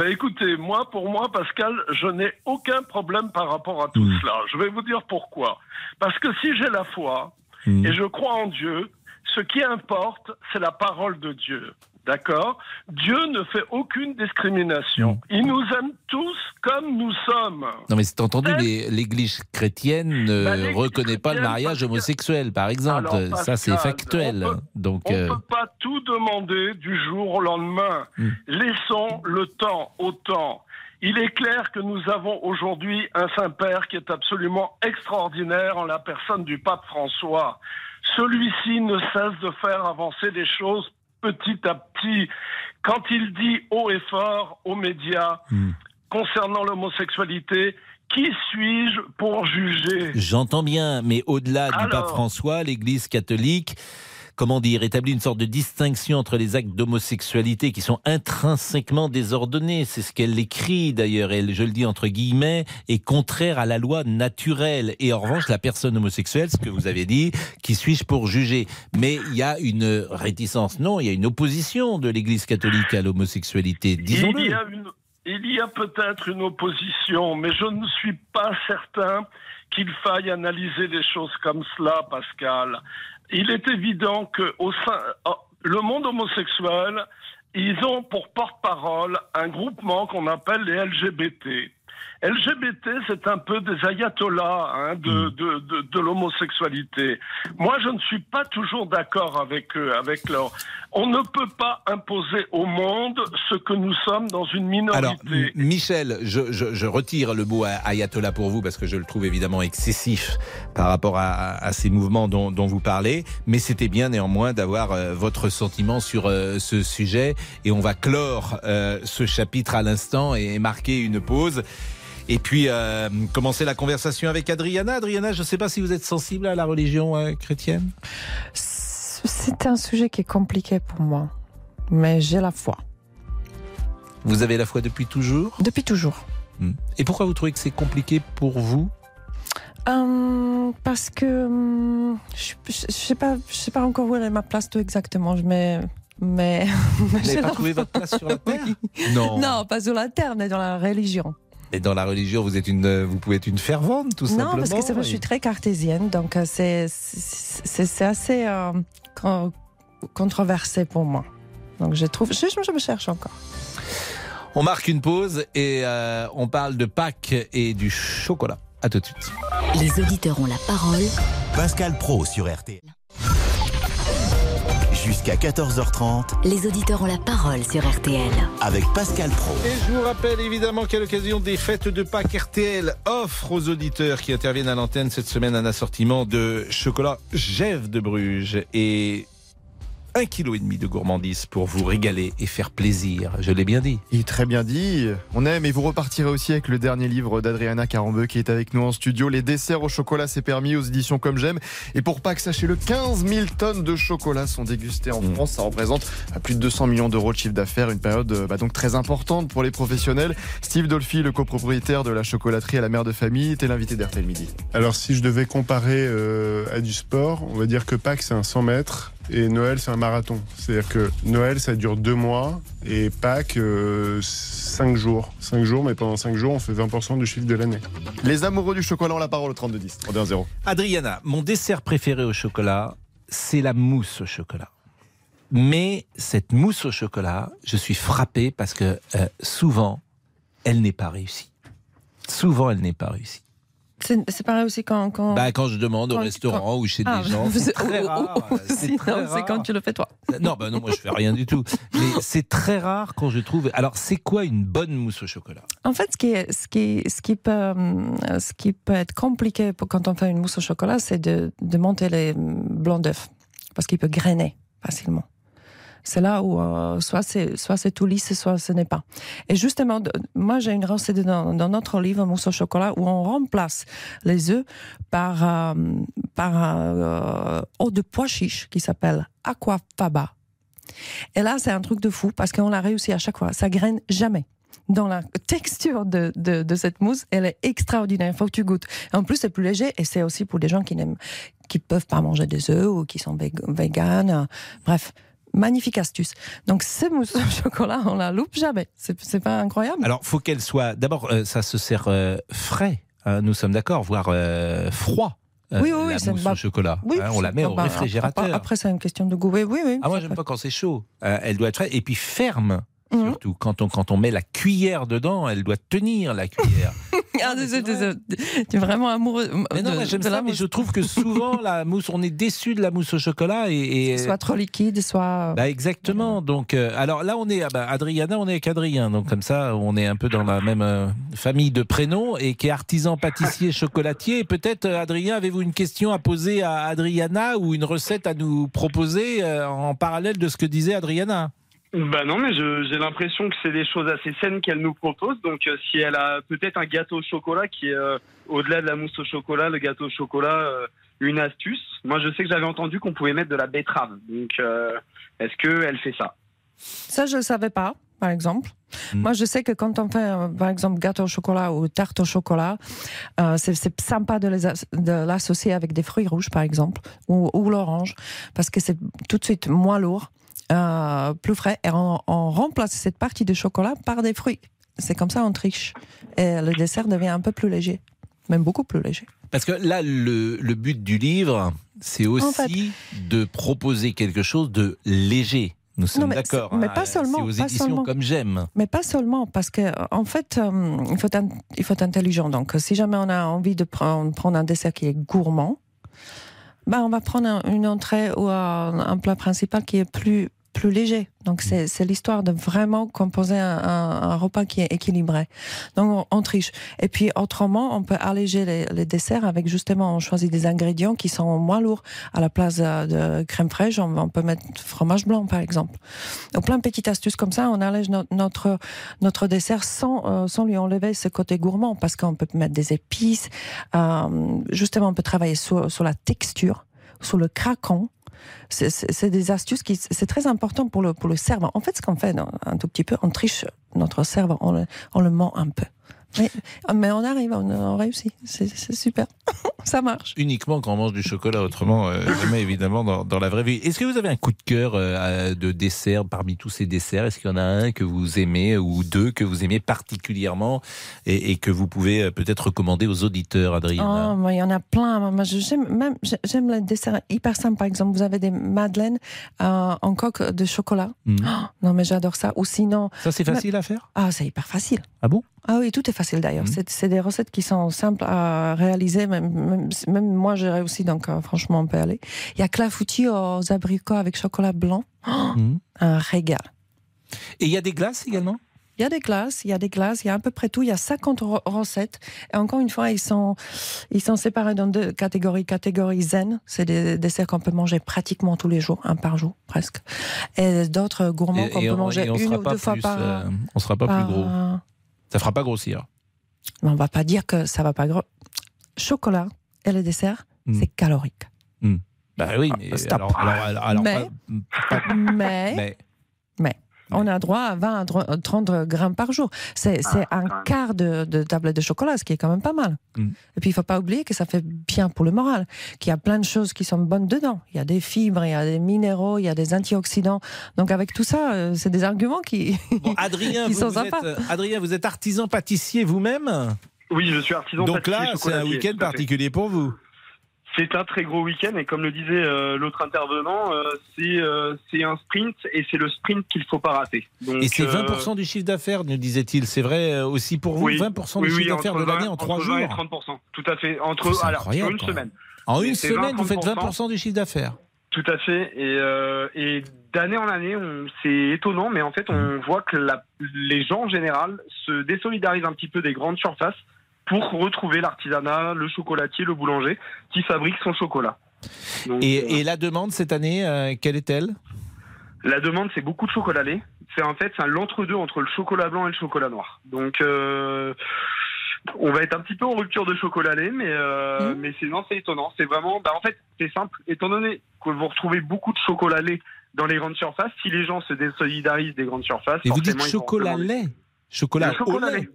Ben écoutez, moi, pour moi, Pascal, je n'ai aucun problème par rapport à tout Hmm. cela. Je vais vous dire pourquoi. Parce que si j'ai la foi Hmm. et je crois en Dieu, ce qui importe, c'est la parole de Dieu. D'accord Dieu ne fait aucune discrimination. Hmm. Il nous aime tous comme nous sommes. Non, mais c'est entendu, l'Église chrétienne ne Bah, reconnaît pas le mariage homosexuel, par exemple. Alors, Ça, c'est factuel. on peut- Donc, On ne euh, peut pas tout demander du jour au lendemain. Hmm. Laissons le temps au temps. Il est clair que nous avons aujourd'hui un Saint-Père qui est absolument extraordinaire en la personne du pape François. Celui-ci ne cesse de faire avancer les choses petit à petit. Quand il dit haut et fort aux médias Hmm. concernant l'homosexualité, qui suis-je pour juger? J'entends bien, mais au-delà du pape François, l'Église catholique, comment dire, établit une sorte de distinction entre les actes d'homosexualité qui sont intrinsèquement désordonnés. C'est ce qu'elle écrit d'ailleurs, elle, je le dis entre guillemets, est contraire à la loi naturelle. Et en revanche, la personne homosexuelle, ce que vous avez dit, qui suis-je pour juger? Mais il y a une réticence, non, il y a une opposition de l'Église catholique à l'homosexualité, disons-le. il y a peut-être une opposition, mais je ne suis pas certain qu'il faille analyser les choses comme cela, Pascal. Il est évident que au sein, oh, le monde homosexuel, ils ont pour porte-parole un groupement qu'on appelle les LGBT. LGBT, c'est un peu des ayatollahs hein, de, de, de, de l'homosexualité. Moi, je ne suis pas toujours d'accord avec eux, avec leur. On ne peut pas imposer au monde ce que nous sommes dans une minorité. Alors, Michel, je, je- je retire le mot ayatollah pour vous parce que je le trouve évidemment excessif par rapport à, à ces mouvements dont, dont vous parlez, mais c'était bien néanmoins d'avoir euh, votre sentiment sur euh, ce sujet et on va clore euh, ce chapitre à l'instant et marquer une pause. Et puis euh, commencer la conversation avec Adriana. Adriana, je ne sais pas si vous êtes sensible à la religion euh, chrétienne. C'est un sujet qui est compliqué pour moi, mais j'ai la foi. Vous avez la foi depuis toujours? Depuis toujours. Hmm. Et pourquoi vous trouvez que c'est compliqué pour vous? Hum, parce que hum, je ne sais pas, je sais pas encore où est ma place tout exactement. Je mets, mais [LAUGHS] Vous n'avez pas trouvé votre place sur la terre? [LAUGHS] Non. Non, pas sur la terre, mais dans la religion. Et dans la religion, vous êtes une, vous pouvez être une fervente, tout simplement. Non, parce que c'est vrai, je suis très cartésienne, donc euh, c'est c'est assez euh, con- controversé pour moi. Donc je trouve, je, je me cherche encore. On marque une pause et euh, on parle de Pâques et du chocolat. À tout de suite. Les auditeurs ont la parole Pascal Pro sur RTL. Jusqu'à 14h30 Les auditeurs ont la parole sur RTL. avec Pascal Pro. Et je vous rappelle évidemment qu'à l'occasion des fêtes de Pâques, RTL offre aux auditeurs qui interviennent à l'antenne cette semaine un assortiment de chocolat Gève de Bruges et un kilo et demi de gourmandise pour vous régaler et faire plaisir. Je l'ai bien dit. Il est très bien dit. On aime et vous repartirez aussi avec le dernier livre d'Adriana Carambeu qui est avec nous en studio. Les desserts au chocolat, c'est permis aux éditions Comme J'aime. Et pour Pâques, sachez-le, 15 000 tonnes de chocolat sont dégustées en France. Ça représente à plus de 200 millions d'euros de chiffre d'affaires. Une période euh, bah, donc très importante pour les professionnels. Steve Dolphy, le copropriétaire de la chocolaterie à la mère de famille, était l'invité d'RTL Midi. Alors si je devais comparer euh, à du sport, on va dire que Pâques c'est un 100 mètres et Noël c'est un marathon. C'est-à-dire que Noël ça dure deux mois et Pâques 5 jours. 5 jours, mais pendant 5 jours on fait 20% du chiffre de l'année. Les amoureux du chocolat ont la parole au 3210. 32-0. Adriana, mon dessert préféré au chocolat, c'est la mousse au chocolat. Mais cette mousse au chocolat, je suis frappé parce que euh, souvent, elle n'est pas réussie. Souvent, elle n'est pas réussie. C'est c'est pareil aussi quand. quand... Bah, quand je demande au restaurant quand- ou chez Ah, des gens, c'est très rare. C'est quand tu le fais toi. Non, bah non, moi je fais rien du tout. Mais c'est très rare quand je trouve. Alors, c'est quoi une bonne mousse au chocolat? En fait, ce qui, est, ce, qui, ce, qui peut, hum, ce qui peut être compliqué pour, quand on fait une mousse au chocolat, c'est de, de monter les hum, blancs d'œufs. Parce qu'il peut grainer facilement. C'est là où euh, soit c'est soit c'est tout lisse, soit ce n'est pas. Et justement, moi j'ai une recette dans, dans notre livre mousse au chocolat où on remplace les œufs par euh, par euh, eau de pois chiche qui s'appelle aquafaba. Et là, c'est un truc de fou parce qu'on l'a réussi à chaque fois. Ça graine jamais. Dans la [LAUGHS] texture de, de, cette mousse, elle est extraordinaire. Il faut que tu goûtes. En plus, c'est plus léger et c'est aussi pour des gens qui n'aiment, qui peuvent pas manger des œufs ou qui sont vég- véganes. Bref, magnifique astuce. Donc, ces mousses au [LAUGHS] chocolat, on la loupe jamais. C'est, pas incroyable. Alors, faut qu'elle soit. D'abord, euh, ça se sert euh, frais. hein, nous sommes d'accord, voire euh, froid. euh, Oui, oui, oui, la c'est- mousse au chocolat. Oui, hein, on la met au réfrigérateur. Après, après, c'est une question de goût. Oui, oui, oui. Ah, moi, j'aime pas quand c'est chaud. Euh, elle doit être fraîche. Et puis ferme. Mhm. Surtout quand on, quand on met la cuillère dedans, elle doit tenir la cuillère. [LAUGHS] Ah, désolé, désolé. tu es vraiment amoureux mais non, j'aime ça, mais je trouve que souvent la [LAUGHS] mousse, on est déçu de la mousse au chocolat et, et- Soit trop liquide, soit. Bah exactement. Donc, euh, alors là, on est, ah bah, Adriana, on est avec Adrien. Donc comme ça, on est un peu dans la même euh, famille de prénoms et qui est artisan pâtissier chocolatier. Peut-être, euh, Adrien, avez-vous une question à poser à Adriana ou une recette à nous proposer euh, en parallèle de ce que disait Adriana? Bah non, mais je- j'ai l'impression que c'est des choses assez saines qu'elle nous propose. Donc, euh, si elle a peut-être un gâteau au chocolat qui est euh, au-delà de la mousse au chocolat, le gâteau au chocolat, euh, une astuce. Moi, je sais que j'avais entendu qu'on pouvait mettre de la betterave. Donc, euh, est-ce que elle fait ça? Ça, je ne le savais pas, par exemple. Moi, je sais que quand on fait, par exemple, gâteau au chocolat ou tarte au chocolat, euh, c'est sympa de les as- de l'associer avec des fruits rouges, par exemple, ou, ou l'orange, parce que c'est tout de suite moins lourd, euh, plus frais, et on, on remplace cette partie de chocolat par des fruits. C'est comme ça on triche. Et le dessert devient un peu plus léger, même beaucoup plus léger. Parce que là, le, le but du livre, c'est aussi En fait- de proposer quelque chose de léger. Nous sommes d'accord. mais hein, pas seulement, aux pas seulement. comme j'aime. Mais pas seulement, parce que en fait, euh, il, faut être, il faut être intelligent. Donc, si jamais on a envie de prendre, prendre un dessert qui est gourmand, ben, on va prendre un- une entrée ou un, un plat principal qui est plus, plus léger. Donc, c'est c'est l'histoire de vraiment composer un, un- un repas qui est équilibré. Donc, on, on triche. Et puis, autrement, on peut alléger les, les desserts avec justement, on choisit des ingrédients qui sont moins lourds. À la place de, de crème fraîche, on, on peut mettre fromage blanc, par exemple. Donc, plein de petites astuces comme ça, on allège no- notre, notre dessert sans, euh, sans lui enlever ce côté gourmand, parce qu'on peut mettre des épices. euh, justement, on peut travailler sur, sur la texture, sur le craquant. C'est- des astuces qui c'est très important pour le pour le cerveau. En fait, ce qu'on fait un tout petit peu, on triche notre cerveau, on le, on le ment un peu. Mais, mais on arrive, on, on réussit. C'est super, [LAUGHS] ça marche. Uniquement quand on mange du chocolat, autrement, euh, jamais évidemment dans, dans la vraie vie. Est-ce que vous avez un coup de cœur euh, de dessert parmi tous ces desserts? Est-ce qu'il y en a un que vous aimez ou deux que vous aimez particulièrement et, et que vous pouvez euh, peut-être recommander aux auditeurs, Adrien? Oh, il y en a plein. Moi, j'aime les desserts hyper simples. Par exemple, vous avez des madeleines euh, en coque de chocolat. Mhm. Oh, non, mais j'adore ça. Ou sinon. Ça, c'est facile à faire? Ah, c'est hyper facile. Ah bon? Ah oui, tout est facile d'ailleurs. Mhm. C'est- des recettes qui sont simples à réaliser. Même, même, même moi, j'ai réussi, donc euh, franchement, on peut aller. Il y a clafoutis aux abricots avec chocolat blanc. Oh, Mhm. Un régal. Et il y a des glaces également? Il y a des glaces, il y a des glaces, il y a à peu près tout. Il y a 50 ro- recettes. Et encore une fois, ils sont, ils sont séparés dans deux catégories. Catégorie zen, c'est des desserts qu'on peut manger pratiquement tous les jours, un par jour presque. Et d'autres gourmands qu'on peut manger une ou deux fois plus, par. euh, on sera pas par- plus gros. Ça fera pas grossir. Mais on va pas dire que ça va pas gros. Chocolat et les desserts, Hmm. c'est calorique. Bah oui, mais stop. alors, alors, alors, alors, Mais- pas- pas- Mais, mais mais on a droit à 20 à 30 grammes par jour. C'est c'est un quart de, de tablette de chocolat, ce qui est quand même pas mal. Mm. Et puis il faut pas oublier que ça fait bien pour le moral, qu'il y a plein de choses qui sont bonnes dedans. Il y a des fibres, il y a des minéraux, il y a des antioxydants. Donc avec tout ça, euh, c'est des arguments qui, [LAUGHS] Bon, Adrien, [LAUGHS] qui vous, sont vous êtes, sympas. euh, Adrien, vous êtes artisan pâtissier vous-même? Oui, je suis artisan Donc pâtissier là, c'est un week-end particulier pour vous. C'est un très gros week-end et comme le disait euh, l'autre intervenant, euh, c'est euh, c'est un sprint et c'est le sprint qu'il faut pas rater. Donc, Et c'est euh, 20% du chiffre d'affaires, nous disait-il. C'est vrai aussi pour vous, oui, 20% oui, du oui, chiffre d'affaires de l'année 20 en 3 entre jours. 20 et 30%. Tout à fait. Entre, alors, sur une semaine. En une semaine, vous 20, faites 30%. 20% du chiffre d'affaires. Tout à fait. Et, et d'année en année, c'est étonnant, mais en fait, on voit que la- les gens en général se désolidarisent un petit peu des grandes surfaces pour retrouver l'artisanat, le chocolatier, le boulanger qui fabrique son chocolat. Donc, euh, Et, et la demande cette année, euh, quelle est-elle? La demande, c'est beaucoup de chocolat lait. C'est en fait l'entre-deux entre le chocolat blanc et le chocolat noir. Donc, euh, on va être un petit peu en rupture de chocolat lait, mais, euh, mais c'est non, c'est étonnant. C'est vraiment, bah, en fait, c'est simple. Étant donné que vous retrouvez beaucoup de chocolat lait dans les grandes surfaces, si les gens se désolidarisent des grandes surfaces, Et vous dites forcément, ils vont chocolat lait Chocolat chocolat au lait lait.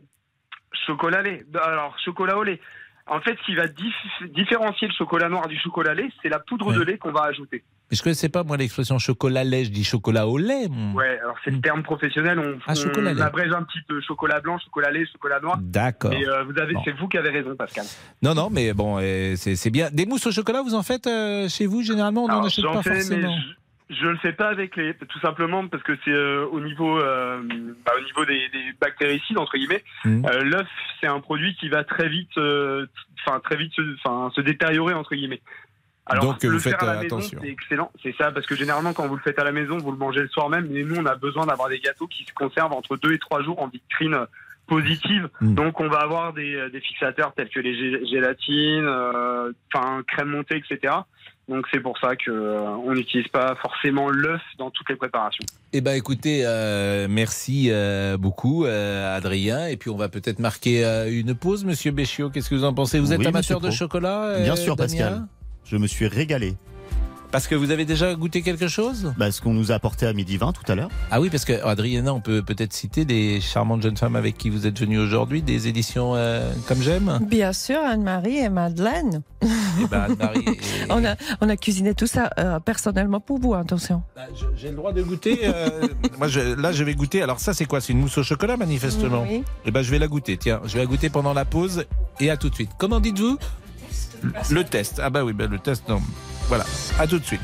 Chocolat lait. Alors, chocolat au lait. En fait, ce qui va dif- différencier le chocolat noir du chocolat lait, c'est la poudre de lait qu'on va ajouter. Mais je connaissais pas, moi, l'expression chocolat lait. Je dis chocolat au lait. mon. Ouais, alors c'est le terme professionnel. On, Hmm. Ah, on abrège un petit peu chocolat blanc, chocolat lait, chocolat noir. D'accord. Mais euh, vous avez, Bon. c'est vous qui avez raison, Pascal. Non, non, mais bon, euh, c'est bien. Des mousses au chocolat, vous en faites euh, chez vous Généralement, on n'en achète pas fais, forcément. Je le fais pas avec les, tout simplement parce que c'est euh, au niveau, euh, bah, au niveau des, des bactéricides entre guillemets. Mhm. Euh, L'œuf, c'est un produit qui va très vite, euh, enfin très vite, se- enfin se détériorer entre guillemets. Alors, Donc, le vous faire faites, à la euh, maison, attention. c'est excellent, c'est ça, parce que généralement, quand vous le faites à la maison, vous le mangez le soir même, mais nous, on a besoin d'avoir des gâteaux qui se conservent entre deux et trois jours en vitrine positive. Mm. Donc, on va avoir des, euh, des fixateurs tels que les gé- gélatines, euh, enfin, crème montée, etc. Donc, c'est pour ça que euh, on n'utilise pas forcément l'œuf dans toutes les préparations. Eh ben, écoutez, euh, merci euh, beaucoup, euh, Adrien. Et puis, on va peut-être marquer euh, une pause, Monsieur Béchiot. Qu'est-ce que vous en pensez? Vous êtes Oui, amateur de chocolat euh, Bien sûr, Damien? Pascal. Je me suis régalé. Parce que vous avez déjà goûté quelque chose Bah, ce qu'on nous a apporté à midi 20 tout à l'heure. Ah oui, parce que Adriana, on peut peut-être citer les charmantes jeunes femmes avec qui vous êtes venus aujourd'hui, des éditions euh, comme j'aime. Bien sûr, Anne-Marie et Madeleine. Eh ben, Anne-Marie et- [LAUGHS] On a, on a cuisiné tout ça euh, personnellement pour vous, attention. J'ai le droit de goûter. euh, [LAUGHS] moi, je- là, je vais goûter. Alors, ça, c'est quoi? C'est une mousse au chocolat, manifestement? Oui. Eh ben, je vais la goûter. Tiens, je vais la goûter pendant la pause et à tout de suite. Comment dites-vous? Le test. Ah bah oui, ben, le test, non. Voilà. À tout de suite.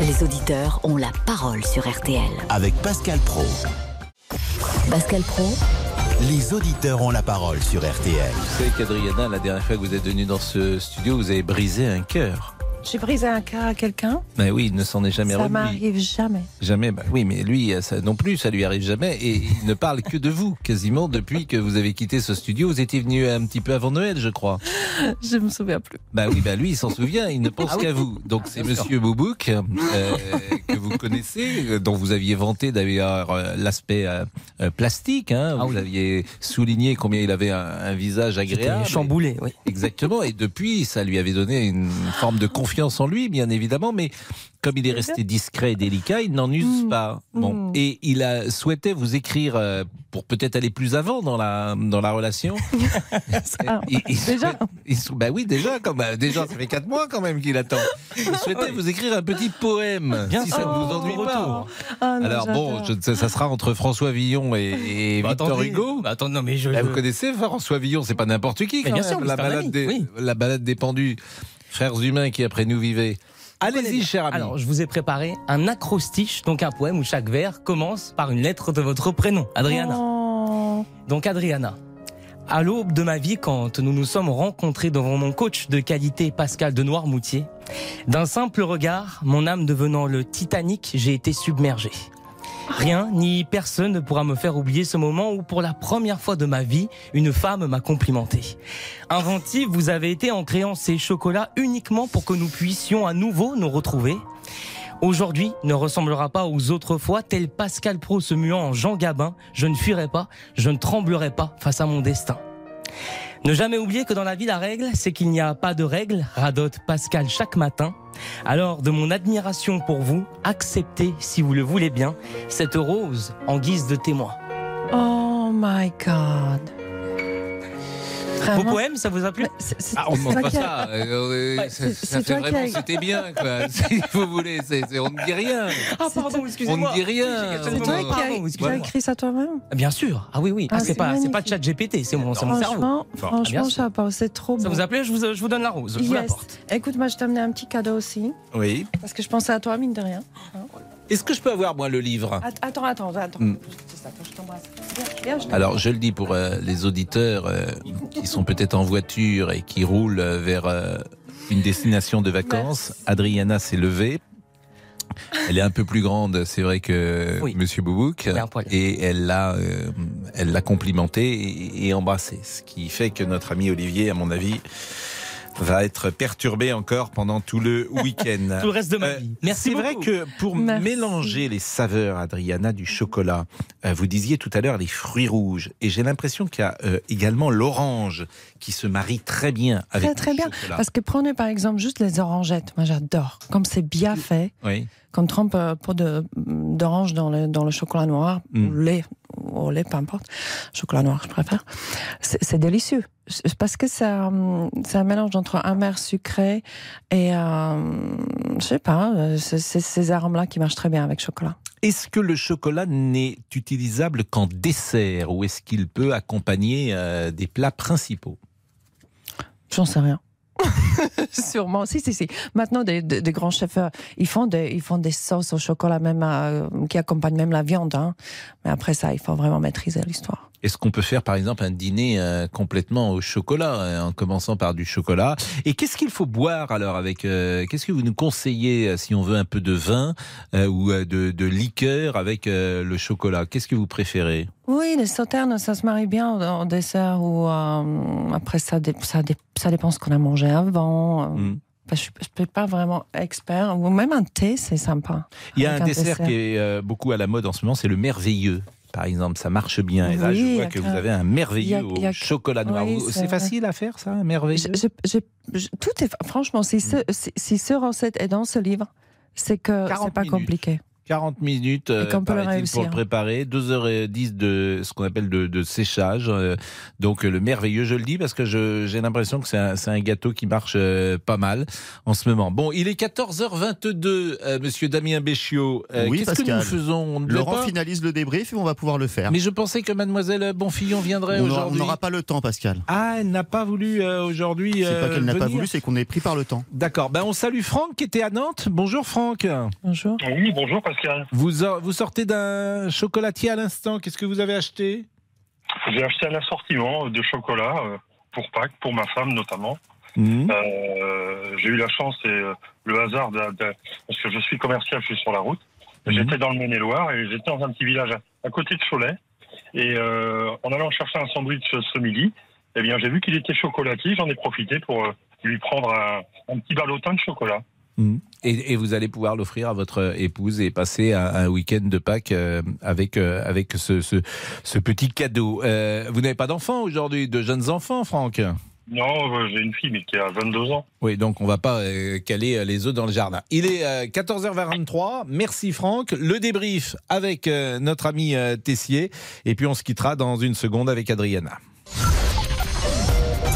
Les auditeurs ont la parole sur RTL. Avec Pascal Pro. Pascal Pro, Les auditeurs ont la parole sur RTL. Vous savez qu'Adriana, la dernière fois que vous êtes venue dans ce studio, vous avez brisé un cœur. J'ai brisé un cœur à quelqu'un. Mais oui, il ne s'en est jamais Ça remis. m'arrive jamais. Jamais, bah oui, mais lui, ça non plus, ça lui arrive jamais. Et il ne parle que de vous, quasiment depuis que vous avez quitté ce studio. Vous étiez venu un petit peu avant Noël, je crois. [LAUGHS] Je me souviens plus. Bah oui, bah lui, il s'en souvient, il ne [LAUGHS] pense Ah oui. qu'à vous. Donc c'est Monsieur Boubouk, euh, que vous connaissez, euh, dont vous aviez vanté d'ailleurs euh, l'aspect euh, euh, plastique. Hein, vous aviez souligné combien il avait un, un visage agréable. chamboulé, oui. Exactement. Et depuis, ça lui avait donné une forme de confiance [LAUGHS] en lui, bien évidemment, mais comme il est resté discret et délicat, il n'en use pas. Bon, Mm. et il a souhaité vous écrire euh, pour peut-être aller plus avant dans la dans la relation. [LAUGHS] Ah, Il- il déjà souhaite- il bah oui, déjà, comme, bah, déjà, ça fait quatre mois quand même qu'il attend. Il souhaitait vous écrire un petit poème, Bien si ça ne sûr. vous ennuie Oh, pas. retour. Ah non, Alors bon, je ça sera entre François Villon et, et Bah, Victor attendez. Hugo. Bah, attends, non, mais je. Là, je- vous connaissez François Villon, c'est pas n'importe qui Mais quand bien même. sûr, la balade ami, des oui. la balade des pendus, frères humains qui après nous vivaient. Allez-y, cher ami. Alors, je vous ai préparé un acrostiche, donc un poème où chaque vers commence par une lettre de votre prénom, Adriana. Oh. Donc Adriana, à l'aube de ma vie, quand nous nous sommes rencontrés devant mon coach de qualité Pascal de Noirmoutier, d'un simple regard, mon âme devenant le Titanic, j'ai été submergé. Rien ni personne ne pourra me faire oublier ce moment où, pour la première fois de ma vie, une femme m'a complimenté. Inventive, vous avez été en créant ces chocolats uniquement pour que nous puissions à nouveau nous retrouver. Aujourd'hui ne ressemblera pas aux autres fois, tel Pascal Pro se muant en Jean Gabin. Je ne fuirai pas, je ne tremblerai pas face à mon destin. Ne jamais oublier que dans la vie, la règle, c'est qu'il n'y a pas de règle, radote Pascal chaque matin. Alors, de mon admiration pour vous, acceptez, si vous le voulez bien, cette rose en guise de témoin. Oh my God. Vos poèmes, ça vous a plu Ah, on ne demande pas ça. Euh, ça, ça fait vraiment c'était bien, quoi. [LAUGHS] Si vous voulez, on ne dit rien. Ah, pardon, On excusez-moi. ne dit rien. C'est toi qui as, écrit ça toi-même? Bien sûr. Ah oui, oui. Ah, c'est pas, c'est pas chat GPT, c'est mon, cerveau. Franchement, Ah, chapeau, c'est trop Ça beau. vous a plu? Je vous, je vous donne la rose. Je vous l'apporte. Écoute, moi, je t'ai amené un petit cadeau aussi, Oui. parce que je pensais à toi, mine de rien. Est-ce que je peux avoir, moi, le livre? Att- Attends, attends, attends. Hmm. Alors, je le dis pour euh, les auditeurs euh, qui sont peut-être en voiture et qui roulent euh, vers euh, une destination de vacances. Adriana s'est levée. Elle est un peu plus grande, c'est vrai que Monsieur Boubouk, et elle l'a, euh, elle l'a complimenté et, et embrassé, ce qui fait que notre ami Olivier, à mon avis, va être perturbé encore pendant tout le [LAUGHS] week-end. Tout le reste de ma Euh, vie. Merci C'est vrai que pour Merci. mélanger les saveurs, Adriana, du chocolat, euh, vous disiez tout à l'heure les fruits rouges, et j'ai l'impression qu'il y a euh, également l'orange qui se marie très bien avec Très, très le bien. chocolat. Parce que prenez par exemple juste les orangettes. Moi, j'adore. Comme c'est bien fait. Oui. Qu'on trempe euh, pas de- d'orange dans le, dans le chocolat noir, Mm. ou lait, au lait, peu importe. Chocolat noir, je préfère. C'est délicieux. Parce que c'est un, mélange entre amer, sucré et, euh, je sais pas, euh, c'est ces arômes-là qui marchent très bien avec chocolat. Est-ce que le chocolat n'est utilisable qu'en dessert ou est-ce qu'il peut accompagner euh, des plats principaux? J'en sais rien. [LAUGHS] Sûrement, si, si, si. Maintenant, des, des- des grands chefs, euh, ils font des, ils font des sauces au chocolat même euh, qui accompagnent même la viande. hein. Mais après ça, il faut vraiment maîtriser l'histoire. Est-ce qu'on peut faire par exemple un dîner euh, complètement au chocolat, euh, en commençant par du chocolat? Et qu'est-ce qu'il faut boire alors avec euh, Qu'est-ce que vous nous conseillez si on veut un peu de vin ou de, de liqueur avec le chocolat? Qu'est-ce que vous préférez? Oui, les sauternes, ça se marie bien en dessert ou après ça, ça, ça dépend ce qu'on a mangé avant. Mm. Enfin, je ne suis pas vraiment expert. Ou même un thé, c'est sympa. Il y a un dessert, qui est beaucoup à la mode en ce moment, c'est le merveilleux. Par exemple, ça marche bien. Et là, Oui, je vois que vous avez un merveilleux a- au chocolat noir. Oui, c'est facile à faire, ça, un merveilleux tout est franchement, si ce, si, si ce recette est dans ce livre, c'est que 40 c'est pas minutes. compliqué. 40 minutes euh, pour le préparer, 2h10 de ce qu'on appelle de, de séchage. euh, donc euh, le merveilleux, je le dis parce que j'ai l'impression que c'est un, gâteau qui marche euh, pas mal en ce moment. Bon, il est 14h22, euh, monsieur Damien Béchiot. Euh, oui, Qu'est-ce que Pascal. nous faisons? On Laurent finalise le débrief et on va pouvoir le faire. Mais je pensais que mademoiselle Bonfillon viendrait n'aura- on aujourd'hui. n'aura pas le temps, Pascal. Ah, elle n'a pas voulu euh, aujourd'hui. C'est pas qu'elle n'a pas voulu, c'est qu'on est pris par le temps. D'accord. Ben, on salue Franck qui était à Nantes. Bonjour Franck. Bonjour. Oui, bonjour Pascal. Vous, vous sortez d'un chocolatier à l'instant. Qu'est-ce que vous avez acheté? J'ai acheté un assortiment de chocolat euh, pour Pâques, pour ma femme notamment. Mhm. Euh, j'ai eu la chance et euh, le hasard, de, de- parce que je suis commercial, je suis sur la route. J'étais dans le Maine-et-Loire et j'étais dans un petit village à, à côté de Cholet. Et euh, en allant chercher un sandwich ce, midi, eh bien, j'ai vu qu'il était chocolatier. J'en ai profité pour lui prendre un, un petit ballotin de chocolat. Mhm. Et, et vous allez pouvoir l'offrir à votre épouse et passer un, un week-end de Pâques euh, avec, euh, avec ce, ce, ce petit cadeau. Euh, vous n'avez pas d'enfants aujourd'hui, de jeunes enfants, Franck? Non, j'ai une fille, mais qui a 22 ans. Oui, donc on va pas euh, caler les œufs dans le jardin. Il est euh, 14h23. Merci Franck. Le débrief avec euh, notre ami euh, Tessier. Et puis on se quittera dans une seconde avec Adriana.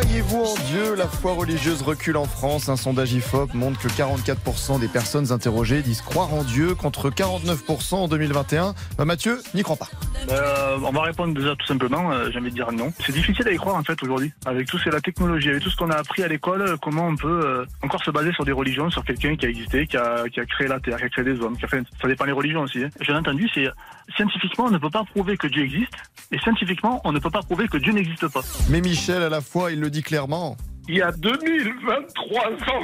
Croyez-vous en Dieu La foi religieuse recule en France. Un sondage IFOP montre que 44% des personnes interrogées disent croire en Dieu contre 49% en 2021. Bah, Mathieu n'y croit pas. Euh, on va répondre déjà tout simplement, euh, j'ai envie de dire non. C'est difficile à y croire en fait aujourd'hui. Avec tout ce que la technologie, avec tout ce qu'on a appris à l'école, euh, comment on peut euh, encore se baser sur des religions, sur quelqu'un qui a existé, qui a, qui a créé la Terre, qui a créé des hommes, qui a fait... ça dépend des religions aussi. Hein. J'ai entendu, c'est scientifiquement on ne peut pas prouver que Dieu existe, et scientifiquement on ne peut pas prouver que Dieu n'existe pas. Mais Michel, à la fois, il le dit clairement. Il y a 2023 ans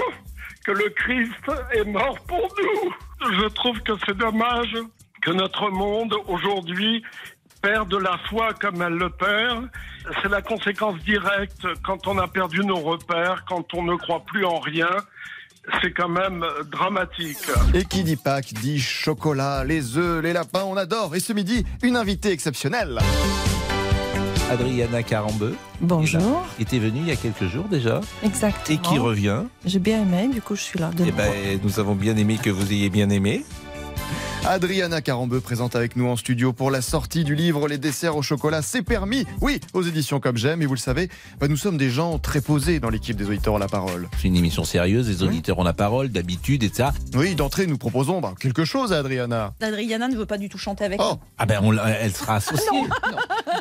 que le Christ est mort pour nous. Je trouve que c'est dommage que notre monde aujourd'hui perde la foi comme elle le perd. C'est la conséquence directe quand on a perdu nos repères, quand on ne croit plus en rien. C'est quand même dramatique. Et qui dit Pâques dit chocolat, les œufs, les lapins, on adore. Et ce midi, une invitée exceptionnelle. Adriana Carambeu. Bonjour. Était venue il y a quelques jours déjà. Exactement. Et qui revient. J'ai bien aimé, du coup je suis là. De Eh nouveau. ben, nous avons bien aimé que vous ayez bien aimé. Adriana Carambeu présente avec nous en studio pour la sortie du livre Les desserts au chocolat, c'est permis. Oui, aux éditions Comme J'aime. Et vous le savez, bah, nous sommes des gens très posés dans l'équipe des auditeurs ont la parole. C'est une émission sérieuse, les auditeurs ont la parole, d'habitude, et ça. Oui, d'entrée, nous proposons bah, quelque chose à Adriana. Adriana ne veut pas du tout chanter avec nous. Ah ben, on elle sera [LAUGHS] associée.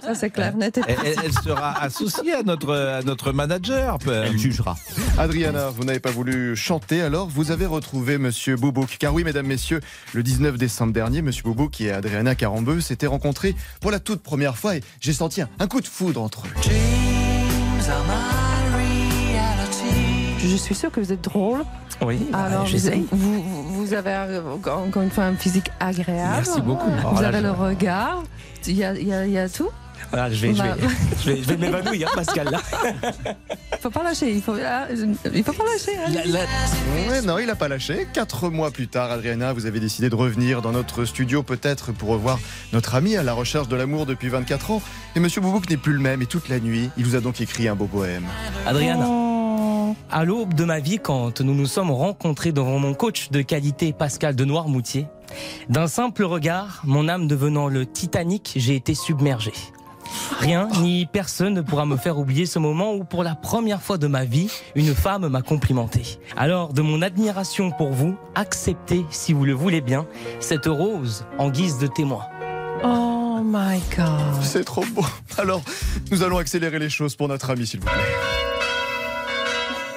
Ça c'est clair, net Elle, elle- elle sera associée à notre, à notre manager. Elle jugera. Adriana, vous n'avez pas voulu chanter, alors vous avez retrouvé Monsieur Boubouk. Car oui, mesdames, messieurs, le 19 décembre dernier, Monsieur Boubouk et Adriana Carambeu s'étaient rencontrés pour la toute première fois et j'ai senti un, un coup de foudre entre eux. Je suis sûre que vous êtes drôle. Oui, bah, Alors, j'essaye. vous, vous- vous avez encore une fois un physique agréable. Merci beaucoup. Vous Oh avez le regard. Il y a, il y a- il y a tout. Voilà, je vais, je vais, Bah. je vais, je vais m'évanouir, hein, Pascal. Là. Il [LAUGHS] faut pas lâcher. Il faut, ah, il faut pas lâcher. hein. Ouais, non, il n'a pas lâché. Quatre mois plus tard, Adriana, vous avez décidé de revenir dans notre studio, peut-être pour revoir notre ami à la recherche de l'amour depuis 24 ans. Et Monsieur Boubouk n'est plus le même. Et toute la nuit, il vous a donc écrit un beau poème. Adriana. À l'aube de ma vie, quand nous nous sommes rencontrés devant mon coach de qualité Pascal de Noirmoutier, d'un simple regard, mon âme devenant le Titanic, j'ai été submergé. Rien ni personne ne pourra me faire oublier ce moment où, pour la première fois de ma vie, une femme m'a complimenté. Alors, de mon admiration pour vous, acceptez, si vous le voulez bien, cette rose en guise de témoin. Oh my God. C'est trop beau. Alors, nous allons accélérer les choses pour notre ami, s'il vous plaît.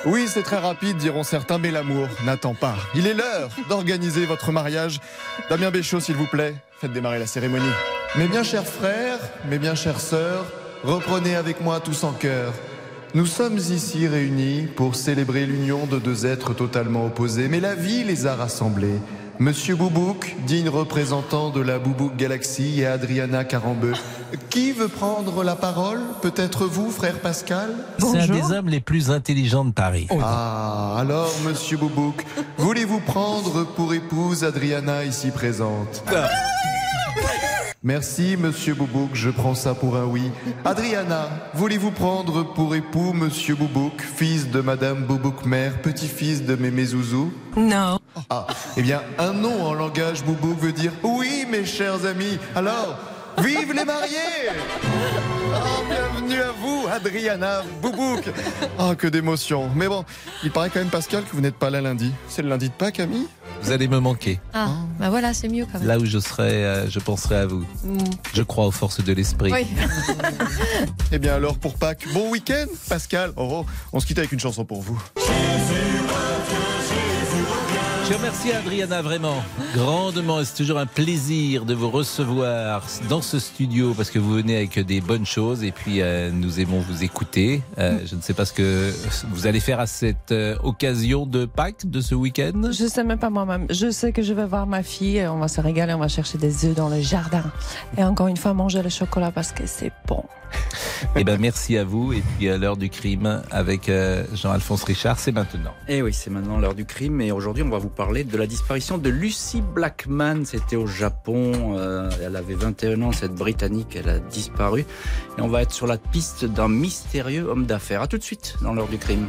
Oui, c'est très rapide, diront certains, mais l'amour n'attend pas. Il est l'heure d'organiser votre mariage. Damien Béchaud, s'il vous plaît, faites démarrer la cérémonie. Mes bien chers frères, mes bien chères sœurs, reprenez avec moi tous en cœur. Nous sommes ici réunis pour célébrer l'union de deux êtres totalement opposés, mais la vie les a rassemblés. Monsieur Boubouk, digne représentant de la Boubouk Galaxy et Adriana Carambeu. Qui veut prendre la parole? Peut-être vous, frère Pascal? C'est un des hommes les plus intelligents de Paris. Ah, alors, monsieur Boubouk, voulez-vous prendre pour épouse Adriana ici présente? Merci, monsieur Boubouk, je prends ça pour un oui. Adriana, voulez-vous prendre pour époux monsieur Boubouk, fils de madame Boubouk-mère, petit-fils de Mémé Zouzou? Non. Ah, eh bien, un nom en langage Boubouk veut dire oui, mes chers amis. Alors, vive les mariés Oh, bienvenue à vous, Adriana Boubouk. Oh, que d'émotion. Mais bon, il paraît quand même, Pascal, que vous n'êtes pas là lundi. C'est le lundi de Pâques, ami Vous allez me manquer. Ah, bah voilà, c'est mieux quand même. Là où je serai, euh, je penserai à vous. Mm. Je crois aux forces de l'esprit. Oui. [LAUGHS] Eh bien, alors, pour Pâques, bon week-end, Pascal. Oh, oh, on se quitte avec une chanson pour vous. Je remercie Adriana vraiment grandement. C'est toujours un plaisir de vous recevoir dans ce studio parce que vous venez avec des bonnes choses et puis euh, nous aimons vous écouter. Euh, je ne sais pas ce que vous allez faire à cette euh, occasion de Pâques de ce week-end. Je sais même pas moi-même. Je sais que je vais voir ma fille et on va se régaler, on va chercher des œufs dans le jardin. Et encore une fois, manger le chocolat parce que c'est bon. Eh ben merci à vous et puis à l'heure du crime avec euh, Jean-Alphonse Richard, c'est maintenant. Eh oui, c'est maintenant l'heure du crime. Et aujourd'hui, on va vous parler de la disparition de Lucy Blackman. C'était au Japon. Euh, elle avait 21 ans, cette Britannique. Elle a disparu. Et on va être sur la piste d'un mystérieux homme d'affaires. À tout de suite dans l'heure du crime.